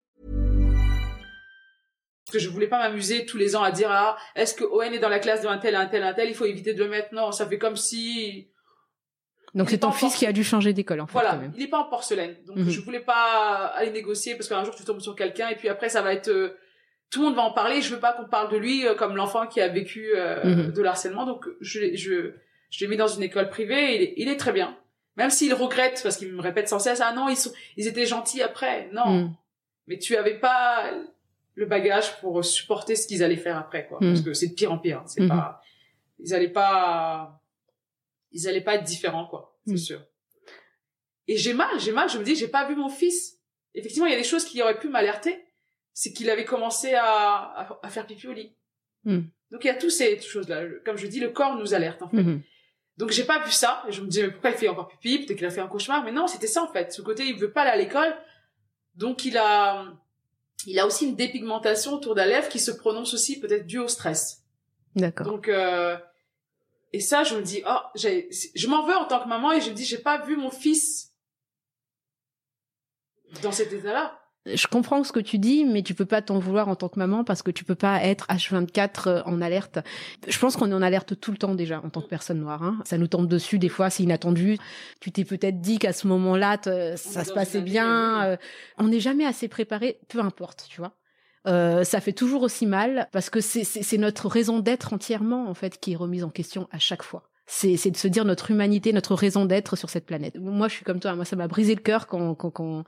Parce que je voulais pas m'amuser tous les ans à dire ah est-ce que Owen est dans la classe d'un tel un tel un tel il faut éviter de le mettre non ça fait comme si Donc c'est est ton fils qui a dû changer d'école, en fait, quand voilà même. il est pas en porcelaine donc Mhm. je voulais pas aller négocier parce qu'un jour tu tombes sur quelqu'un et puis après ça va être euh, tout le monde va en parler je veux pas qu'on parle de lui euh, comme l'enfant qui a vécu euh, Mhm. de l'harcèlement donc je je je l'ai mis dans une école privée et il est, il est très bien même s'il regrette parce qu'il me répète sans cesse ah non ils sont ils étaient gentils après non Mm. mais tu avais pas le bagage pour supporter ce qu'ils allaient faire après quoi Mm. parce que c'est de pire en pire hein. c'est Mhm. pas ils allaient pas ils allaient pas être différents quoi c'est Mm. sûr et j'ai mal j'ai mal je me dis j'ai pas vu mon fils effectivement il y a des choses qui auraient pu m'alerter c'est qu'il avait commencé à, à, à faire pipi au lit donc il y a toutes ces choses là comme je dis le corps nous alerte en fait donc j'ai pas vu ça. Et je me disais, mais pourquoi il fait encore pipi? Peut-être qu'il a fait un cauchemar. Mais non, c'était ça en fait. Ce côté, il veut pas aller à l'école. Donc il a, il a aussi une dépigmentation autour de la lèvre qui se prononce aussi peut-être due au stress. D'accord. Donc, euh, et ça, je me dis, oh, j'ai, je m'en veux en tant que maman et je me dis, j'ai pas vu mon fils dans cet état-là. Je comprends ce que tu dis, mais tu peux pas t'en vouloir en tant que maman parce que tu peux pas être H24 euh, en alerte. Je pense qu'on est en alerte tout le temps déjà en tant que personne noire. Hein. Ça nous tombe dessus des fois, c'est inattendu. Tu t'es peut-être dit qu'à ce moment-là, ça se passait bien. euh, on n'est jamais assez préparé, peu importe, tu vois. Euh, ça fait toujours aussi mal parce que c'est- notre raison d'être entièrement en fait qui est remise en question à chaque fois. C'est c'est de se dire notre humanité, notre raison d'être sur cette planète. Moi, je suis comme toi. Moi, ça m'a brisé le cœur quand, quand, quand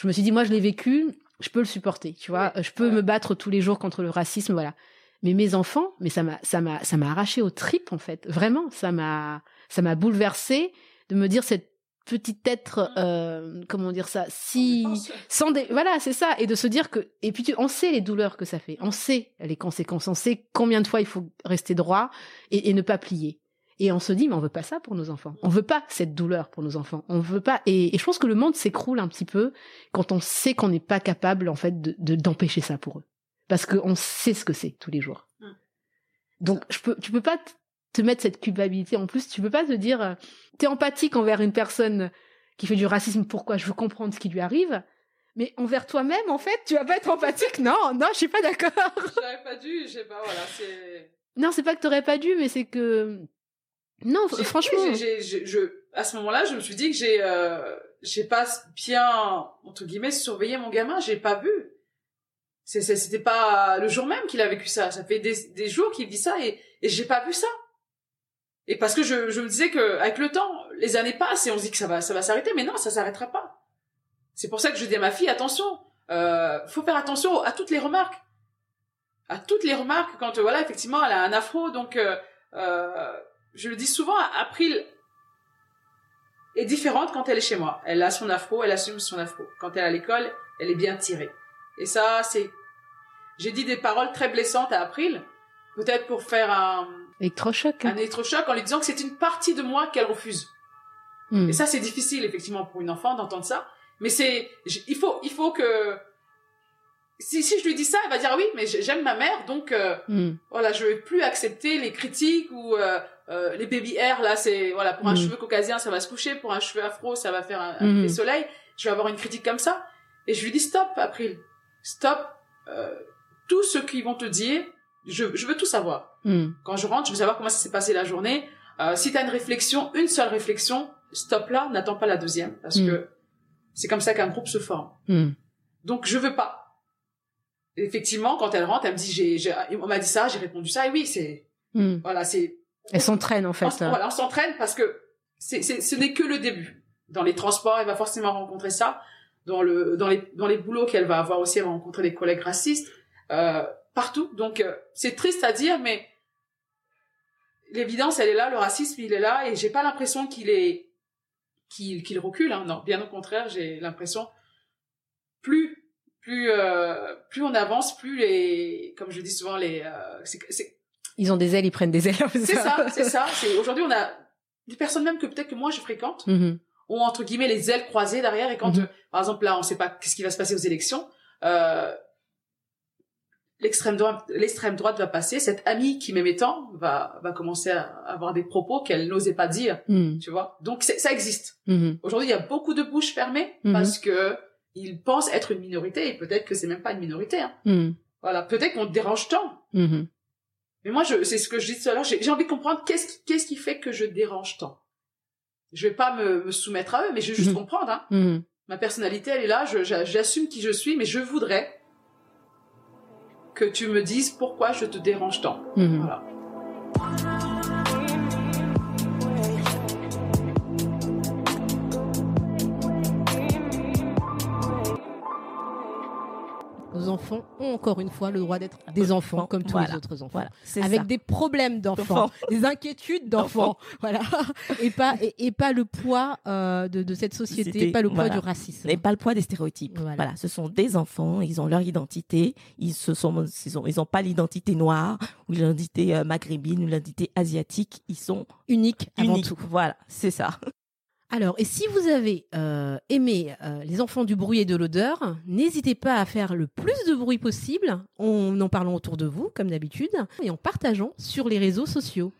je me suis dit, moi, je l'ai vécu, je peux le supporter, tu vois. Je peux ouais. me battre tous les jours contre le racisme, voilà. Mais mes enfants, mais ça m'a, ça m'a, ça m'a arraché aux tripes en fait. Vraiment, ça m'a, ça m'a bouleversé de me dire cette petite être, euh, comment dire ça, si sans des, voilà, c'est ça, et de se dire que, et puis tu, on sait les douleurs que ça fait, on sait les conséquences, on sait combien de fois il faut rester droit et, et ne pas plier. Et on se dit, mais on veut pas ça pour nos enfants. On veut pas cette douleur pour nos enfants. On veut pas. Et, et je pense que le monde s'écroule un petit peu quand on sait qu'on n'est pas capable, en fait, de, de- d'empêcher ça pour eux. Parce qu'on sait ce que c'est tous les jours. Donc je peux, tu peux pas te mettre cette culpabilité en plus. Tu peux pas te dire, euh, t'es empathique envers une personne qui fait du racisme. Pourquoi Je veux comprendre ce qui lui arrive. Mais envers toi-même, en fait, tu vas pas être empathique. Non, non, je suis pas d'accord. J'aurais pas dû, je sais pas, voilà, c'est. Non, c'est pas que t'aurais pas dû, mais c'est que non, franchement. Je, à ce moment-là, je me suis dit que j'ai, euh, j'ai pas bien entre guillemets surveillé mon gamin. J'ai pas vu. C'est, c'était pas le jour même qu'il a vécu ça. Ça fait des, des jours qu'il dit ça et, et j'ai pas vu ça. Et parce que je, je me disais que avec le temps, les années passent et on se dit que ça va, ça va s'arrêter, mais non, ça s'arrêtera pas. C'est pour ça que je dis à ma fille, attention, euh, faut faire attention à toutes les remarques, à toutes les remarques quand voilà effectivement elle a un afro, donc euh, euh, je le dis souvent, April est différente quand elle est chez moi. Elle a son afro, elle assume son afro. Quand elle est à l'école, elle est bien tirée. Et ça, c'est, j'ai dit des paroles très blessantes à April, peut-être pour faire un électrochoc, un électrochoc en lui disant que c'est une partie de moi qu'elle refuse. Hmm. Et ça, c'est difficile effectivement pour une enfant d'entendre ça. Mais c'est, il faut, il faut que, si, si je lui dis ça, elle va dire oui, mais j'aime ma mère, donc euh, hmm. voilà, je vais plus accepter les critiques ou euh, euh, les baby hair. Là, c'est voilà, pour un hmm. cheveu caucasien, ça va se coucher, pour un cheveu afro, ça va faire un, un hmm. soleil. Je vais avoir une critique comme ça, et je lui dis stop, April, stop. tout ce qu'ils vont te dire, je, je veux tout savoir. Quand je rentre, je veux savoir comment ça s'est passé la journée. si tu as une réflexion, une seule réflexion, stop là, n'attends pas la deuxième, parce que c'est comme ça qu'un groupe se forme. Donc je veux pas. Effectivement, quand elle rentre, elle me dit, j'ai, on m'a dit ça, j'ai répondu ça, et oui, c'est, voilà, c'est. Elle s'entraîne en fait. On, voilà, on s'entraîne parce que c'est, c'est, ce n'est que le début. Dans les transports, elle va forcément rencontrer ça. Dans le, dans les, dans les boulots qu'elle va avoir aussi, elle va rencontrer des collègues racistes euh, partout. Donc euh, c'est triste à dire, mais l'évidence, elle est là, le racisme, il est là, et j'ai pas l'impression qu'il est qu'il recule. Hein. Non, bien au contraire, j'ai l'impression plus plus euh, plus on avance, plus les comme je dis souvent les euh, ils ont des ailes, ils prennent des ailes. C'est ça, c'est ça. C'est aujourd'hui on a des personnes même que peut-être que moi je fréquente mm-hmm. ont entre guillemets les ailes croisées derrière et quand mm-hmm. par exemple là on sait pas qu'est-ce qui va se passer aux élections. Euh, l'extrême droite, l'extrême droite va passer, cette amie qui m'aimait tant va, va commencer à avoir des propos qu'elle n'osait pas dire, hmm. tu vois. Donc ça existe. Hmm. Aujourd'hui, il y a beaucoup de bouches fermées parce que ils pensent être une minorité et peut-être que c'est même pas une minorité. Hein. Voilà, peut-être qu'on dérange tant. Mais moi, je, c'est ce que je dis tout à l'heure. J'ai, envie de comprendre qu'est-ce qui, qu'est-ce qui fait que je dérange tant. Je vais pas me, me soumettre à eux, mais je veux juste comprendre. Hein. Ma personnalité, elle est là. j'assume qui je suis, mais je voudrais que tu me dises pourquoi je te dérange tant. Mhm. Voilà. Enfants ont encore une fois le droit d'être des enfants comme tous les autres enfants, avec des problèmes d'enfants, des inquiétudes d'enfants, voilà, et pas et, pas le poids euh, de, cette société, pas le poids du racisme, et pas le poids des stéréotypes. Voilà. ce sont des enfants, ils ont leur identité, ils se sont, ils ont, ils ont pas l'identité noire ou l'identité euh, maghrébine ou l'identité asiatique, ils sont uniques avant tout. Voilà, c'est ça. Alors, et si vous avez euh, aimé euh, Les enfants du bruit et de l'odeur, n'hésitez pas à faire le plus de bruit possible en en parlant autour de vous, comme d'habitude, et en partageant sur les réseaux sociaux.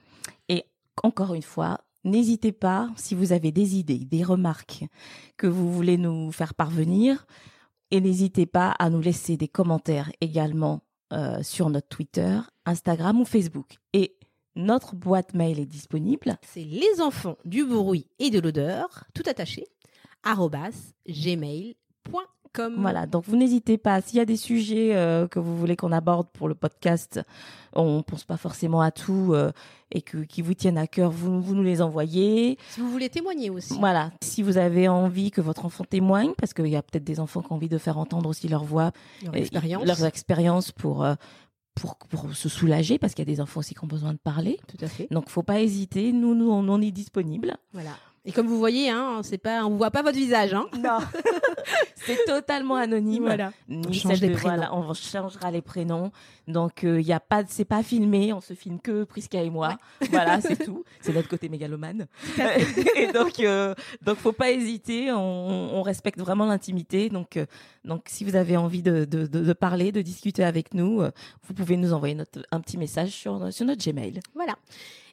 Et encore une fois, n'hésitez pas, si vous avez des idées, des remarques que vous voulez nous faire parvenir, et n'hésitez pas à nous laisser des commentaires également euh, sur notre Twitter, Instagram ou Facebook. Et notre boîte mail est disponible. C'est les enfants du bruit et de l'odeur, tout attaché, gmail.com. Voilà, donc vous n'hésitez pas, s'il y a des sujets euh, que vous voulez qu'on aborde pour le podcast, on pense pas forcément à tout euh, et que qui vous tiennent à cœur, vous, vous nous les envoyez. Si vous voulez témoigner aussi. Voilà, si vous avez envie que votre enfant témoigne, parce qu'il y a peut-être des enfants qui ont envie de faire entendre aussi leur voix, leur expérience, leurs expériences pour euh, pour, pour se soulager parce qu'il y a des enfants aussi qui ont besoin de parler. Tout à fait. Donc faut pas hésiter, nous nous on, est disponible. Voilà. Et comme vous voyez, hein, c'est pas, on voit pas votre visage, hein. Non, c'est totalement anonyme. Voilà. on change les prénoms. Voilà, on changera les prénoms. Donc il euh, y a pas, c'est pas filmé, on se filme que Prisca et moi. Voilà, c'est tout. C'est notre côté mégalomane. et donc, euh, donc faut pas hésiter. On, on respecte vraiment l'intimité. Donc, euh, donc si vous avez envie de, de, de, parler, de discuter avec nous, euh, vous pouvez nous envoyer notre, un petit message sur, sur notre Gmail. Voilà.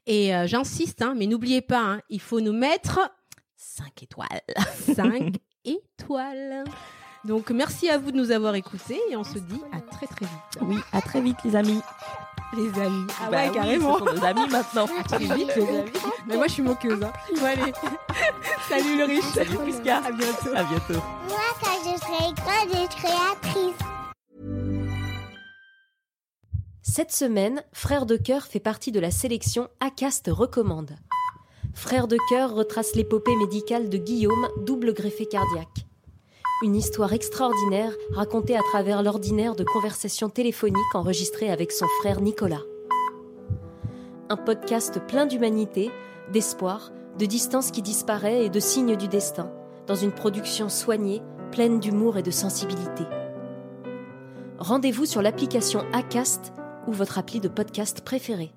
Et euh, j'insiste, hein, mais n'oubliez pas, hein, il faut nous mettre 5 étoiles. 5 étoiles. Donc merci à vous de nous avoir écoutés et on se dit à très très vite. Oui, à très vite les amis. Les amis. Ah bah ouais, carrément. Ce sont nos amis maintenant. À très vite les amis. Mais moi je suis moqueuse. Hein. Bon, allez. Salut le riche. Salut Prisca. À bientôt. À bientôt. Moi quand je serai grande, je créatrice. Cette semaine, Frères de Cœur fait partie de la sélection ACAST recommande. Frères de Cœur retrace l'épopée médicale de Guillaume, double greffé cardiaque. Une histoire extraordinaire racontée à travers l'ordinaire de conversations téléphoniques enregistrées avec son frère Nicolas. Un podcast plein d'humanité, d'espoir, de distance qui disparaît et de signes du destin, dans une production soignée, pleine d'humour et de sensibilité. Rendez-vous sur l'application ACAST ou votre appli de podcast préféré.